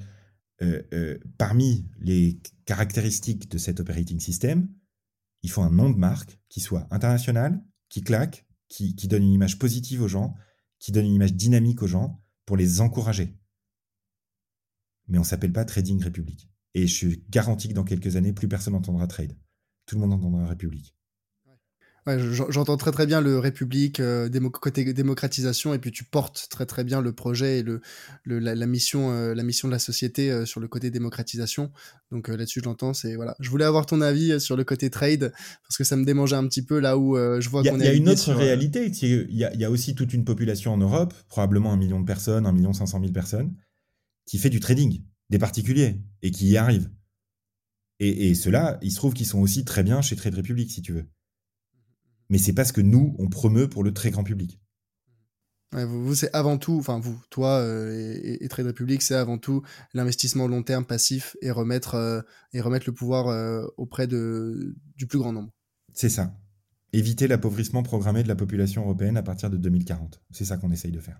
euh, euh, parmi les caractéristiques de cet operating system, il faut un nom de marque qui soit international, qui claque, qui, donne une image positive aux gens, qui donne une image dynamique aux gens pour les encourager. Mais on ne s'appelle pas Trading République. Et je suis garanti que dans quelques années, plus personne n'entendra Trade. Tout le monde entendra République j'entends très très bien le République, euh, côté démocratisation, et puis tu portes très très bien le projet et le, la, mission, euh, la mission de la société euh, sur le côté démocratisation. Donc là-dessus, je l'entends. C'est voilà. Je voulais avoir ton avis sur le côté trade parce que ça me démangeait un petit peu là où je vois qu'on est. Il y a une autre réalité. Il y, a, y a aussi toute une population en Europe, probablement un million de personnes, un million cinq cent mille personnes, qui fait du trading, des particuliers, et qui y arrivent. Et, et ceux-là, il se trouve qu'ils sont aussi très bien chez Trade Republic, si tu veux mais c'est pas ce que nous, on promeut pour le très grand public. vous, c'est avant tout, enfin vous, toi euh, et, Trade Republic, c'est avant tout l'investissement long terme passif et remettre, euh, et remettre le pouvoir euh, auprès de, du plus grand nombre. C'est ça. Éviter l'appauvrissement programmé de la population européenne à partir de 2040. C'est ça qu'on essaye de faire.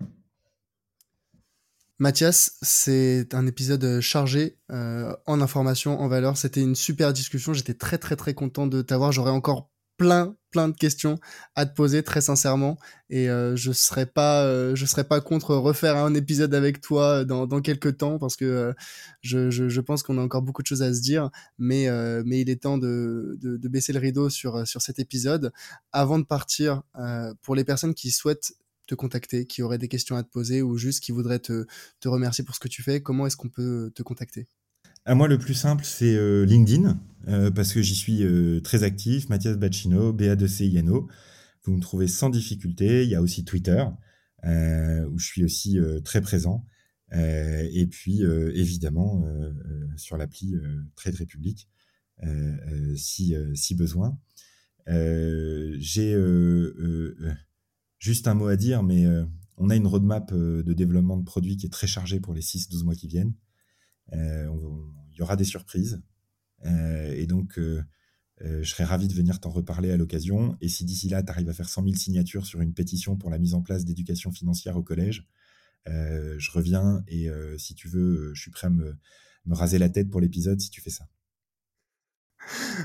Mathias, c'est un épisode chargé en informations, en valeurs. C'était une super discussion. J'étais très très très content de t'avoir. J'aurais encore plein plein de questions à te poser très sincèrement. Et euh, je serais pas euh, je serais pas contre refaire un épisode avec toi euh, dans, dans quelques temps parce que je, je, je, pense qu'on a encore beaucoup de choses à se dire. Mais mais il est temps de, de, de, baisser le rideau sur sur cet épisode. Avant de partir pour les personnes qui souhaitent te contacter qui auraient des questions à te poser ou juste qui voudraient te, te remercier pour ce que tu fais comment est-ce qu'on peut te contacter? À moi, le plus simple, c'est euh, LinkedIn, euh, parce que j'y suis euh, très actif. Mathias Bacchino, BA2CINO. Vous me trouvez sans difficulté. Il y a aussi Twitter. où je suis aussi très présent. et puis, évidemment, sur l'appli Trade République, si, si besoin. J'ai juste un mot à dire, mais on a une roadmap de développement de produits qui est très chargée pour les 6-12 mois qui viennent. Il y aura des surprises. et donc, je serais ravi de venir t'en reparler à l'occasion. Et si d'ici là, tu arrives à faire 100 000 signatures sur une pétition pour la mise en place d'éducation financière au collège, je reviens et si tu veux, je suis prêt à me, raser la tête pour l'épisode si tu fais ça.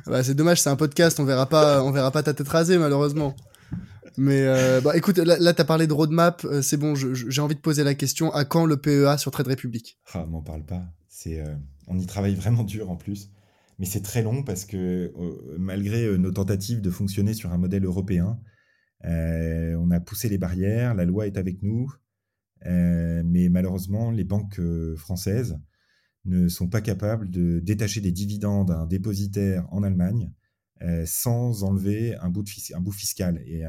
Bah, c'est dommage, c'est un podcast, on verra pas, on verra pas ta tête rasée malheureusement. Mais euh, bah, écoute, là, tu as parlé de roadmap, euh, c'est bon, j'ai envie de poser la question à quand le PEA sur Trade Republic? Ah, m'en parle pas. Euh, on y travaille vraiment dur en plus. Mais c'est très long parce que malgré nos tentatives de fonctionner sur un modèle européen, on a poussé les barrières, la loi est avec nous, mais malheureusement, les banques françaises ne sont pas capables de détacher des dividendes d'un dépositaire en Allemagne euh, sans enlever un bout, un bout fiscal. Et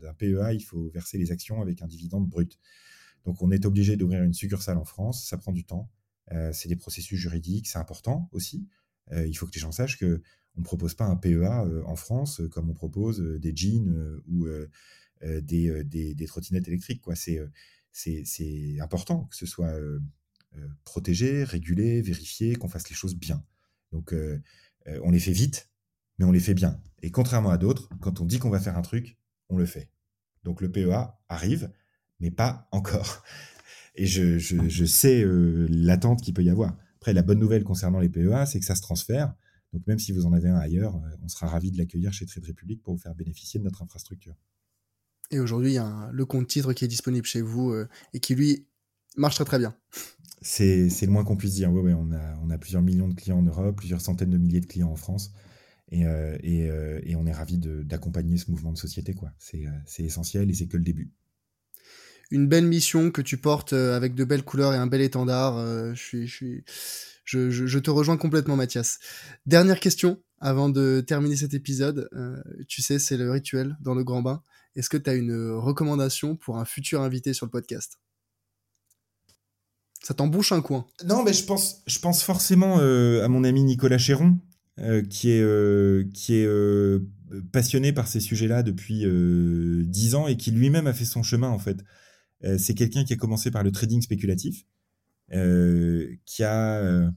d'un PEA, il faut verser les actions avec un dividende brut. Donc on est obligé d'ouvrir une succursale en France, ça prend du temps, euh, c'est des processus juridiques, c'est important aussi. Euh, il faut que les gens sachent que on ne propose pas un PEA en France comme on propose des jeans ou des, trottinettes électriques. C'est, c'est important que ce soit protégé, régulé, vérifié, qu'on fasse les choses bien. Donc on les fait vite, mais on les fait bien. Et contrairement à d'autres, quand on dit qu'on va faire un truc, on le fait. Donc le PEA arrive, mais pas encore. Et je, je, sais euh, l'attente qu'il peut y avoir. Après, la bonne nouvelle concernant les PEA, c'est que ça se transfère. Donc même si vous en avez un ailleurs, euh, on sera ravi de l'accueillir chez Trade Republic pour vous faire bénéficier de notre infrastructure. Et aujourd'hui, il y a le compte titre qui est disponible chez vous euh, et qui, lui, marche très très bien. C'est le moins qu'on puisse dire. Oui, on, a, on a plusieurs millions de clients en Europe, plusieurs centaines de milliers de clients en France. Euh, euh, et, on est ravi d'accompagner ce mouvement de société. C'est essentiel et c'est que le début une belle mission que tu portes avec de belles couleurs et un bel étendard. je, suis, je, te rejoins complètement, Mathias. Dernière question avant de terminer cet épisode. tu sais, c'est le rituel dans le grand bain. Est-ce que tu as une recommandation pour un futur invité sur le podcast? Ça t'embouche un coin. Non, mais je pense, je pense forcément à mon ami Nicolas Chéron, euh, qui est, euh, qui est euh, passionné par ces sujets-là depuis dix ans et qui lui-même a fait son chemin en fait. C'est quelqu'un qui a commencé par le trading spéculatif, qui a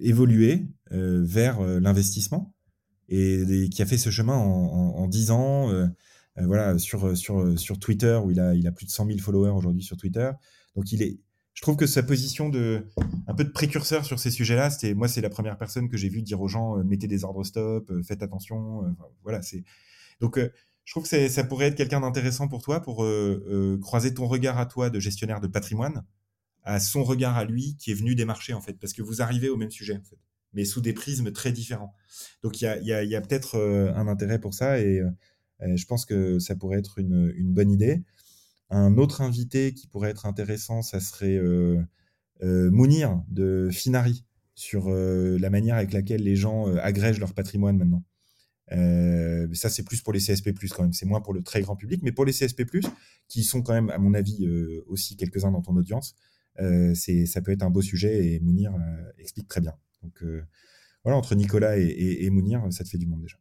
évolué vers l'investissement et, qui a fait ce chemin en, dix ans. voilà, sur, sur, sur Twitter, où il a, il a plus de 100 000 followers aujourd'hui sur Twitter. Donc il est, je trouve que sa position de un peu de précurseur sur ces sujets-là, c'était moi c'est la première personne que j'ai vu dire aux gens euh, mettez des ordres stop, euh, faites attention, euh, voilà c'est donc je trouve que ça pourrait être quelqu'un d'intéressant pour toi pour croiser ton regard à toi de gestionnaire de patrimoine à son regard à lui qui est venu des marchés en fait. Parce que vous arrivez au même sujet mais sous des prismes très différents. Donc il y a, y a, y a peut-être un intérêt pour ça et je pense que ça pourrait être une, une bonne idée. Un autre invité qui pourrait être intéressant, ça serait euh, euh, Mounir de Finari sur euh, la manière avec laquelle les gens agrègent leur patrimoine maintenant. Ça, c'est plus pour les CSP+, quand même. C'est moins pour le très grand public, mais pour les CSP+, qui sont quand même, à mon avis, aussi quelques-uns dans ton audience, c'est, ça peut être un beau sujet et Mounir explique très bien. Donc voilà, entre Nicolas et, Mounir, ça te fait du monde déjà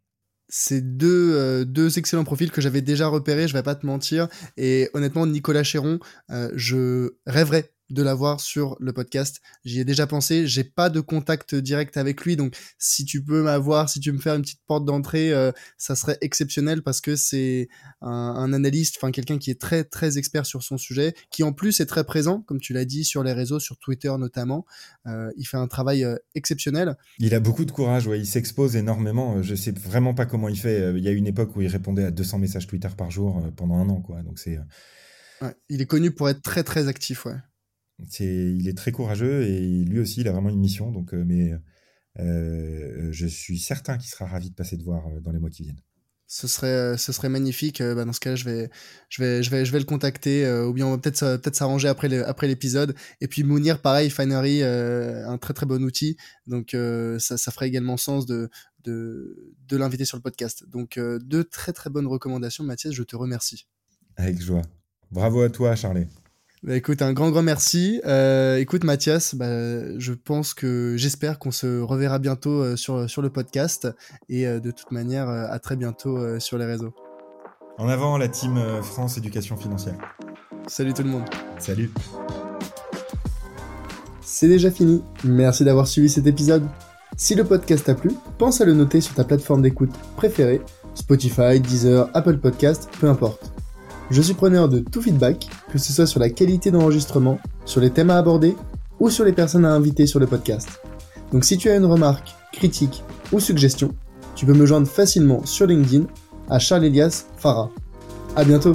c'est deux, euh, deux excellents profils que j'avais déjà repérés, je vais pas te mentir. Et honnêtement, Nicolas Chéron, euh, je rêverais de l'avoir sur le podcast. J'y ai déjà pensé. J'ai pas de contact direct avec lui, donc si tu peux m'avoir, si tu me faire une petite porte d'entrée, euh, ça serait exceptionnel parce que c'est un, analyste, enfin quelqu'un qui est très très expert sur son sujet, qui en plus est très présent, comme tu l'as dit, sur les réseaux, sur Twitter notamment. Euh, il fait un travail euh, exceptionnel. Il a beaucoup de courage, ouais. Il s'expose énormément. Je sais vraiment pas comment il fait. Il y a une époque où il répondait à 200 messages Twitter par jour pendant un an, quoi. Donc c'est. il est connu pour être très très actif, ouais il est très courageux et lui aussi, il a vraiment une mission. Donc, euh, mais euh, je suis certain qu'il sera ravi de passer de voir euh, dans les mois qui viennent. Ce serait, ce serait magnifique. Bah, dans ce cas-là, je vais, je vais, je vais, je vais le contacter. ou bien on va peut-être, peut-être s'arranger après, après l'épisode. Et puis Mounir, pareil, Finery, un très très bon outil. Donc ça, ça ferait également sens de, de, de l'inviter sur le podcast. Donc deux très très bonnes recommandations, Mathias. Je te remercie. Avec joie. Bravo à toi, Charlie. Bah, écoute, un grand, grand merci. Euh, écoute, Mathias, bah, je pense que j'espère qu'on se reverra bientôt euh, sur, sur le podcast et euh, de toute manière, à très bientôt sur les réseaux. En avant la team France Éducation Financière. Salut tout le monde. Salut. C'est déjà fini. Merci d'avoir suivi cet épisode. Si le podcast t'a plu, pense à le noter sur ta plateforme d'écoute préférée, Spotify, Deezer, Apple Podcast, peu importe. Je suis preneur de tout feedback, que ce soit sur la qualité d'enregistrement, sur les thèmes à aborder ou sur les personnes à inviter sur le podcast. Donc si tu as une remarque, critique ou suggestion, tu peux me joindre facilement sur LinkedIn à Charles Elias Farah. À bientôt!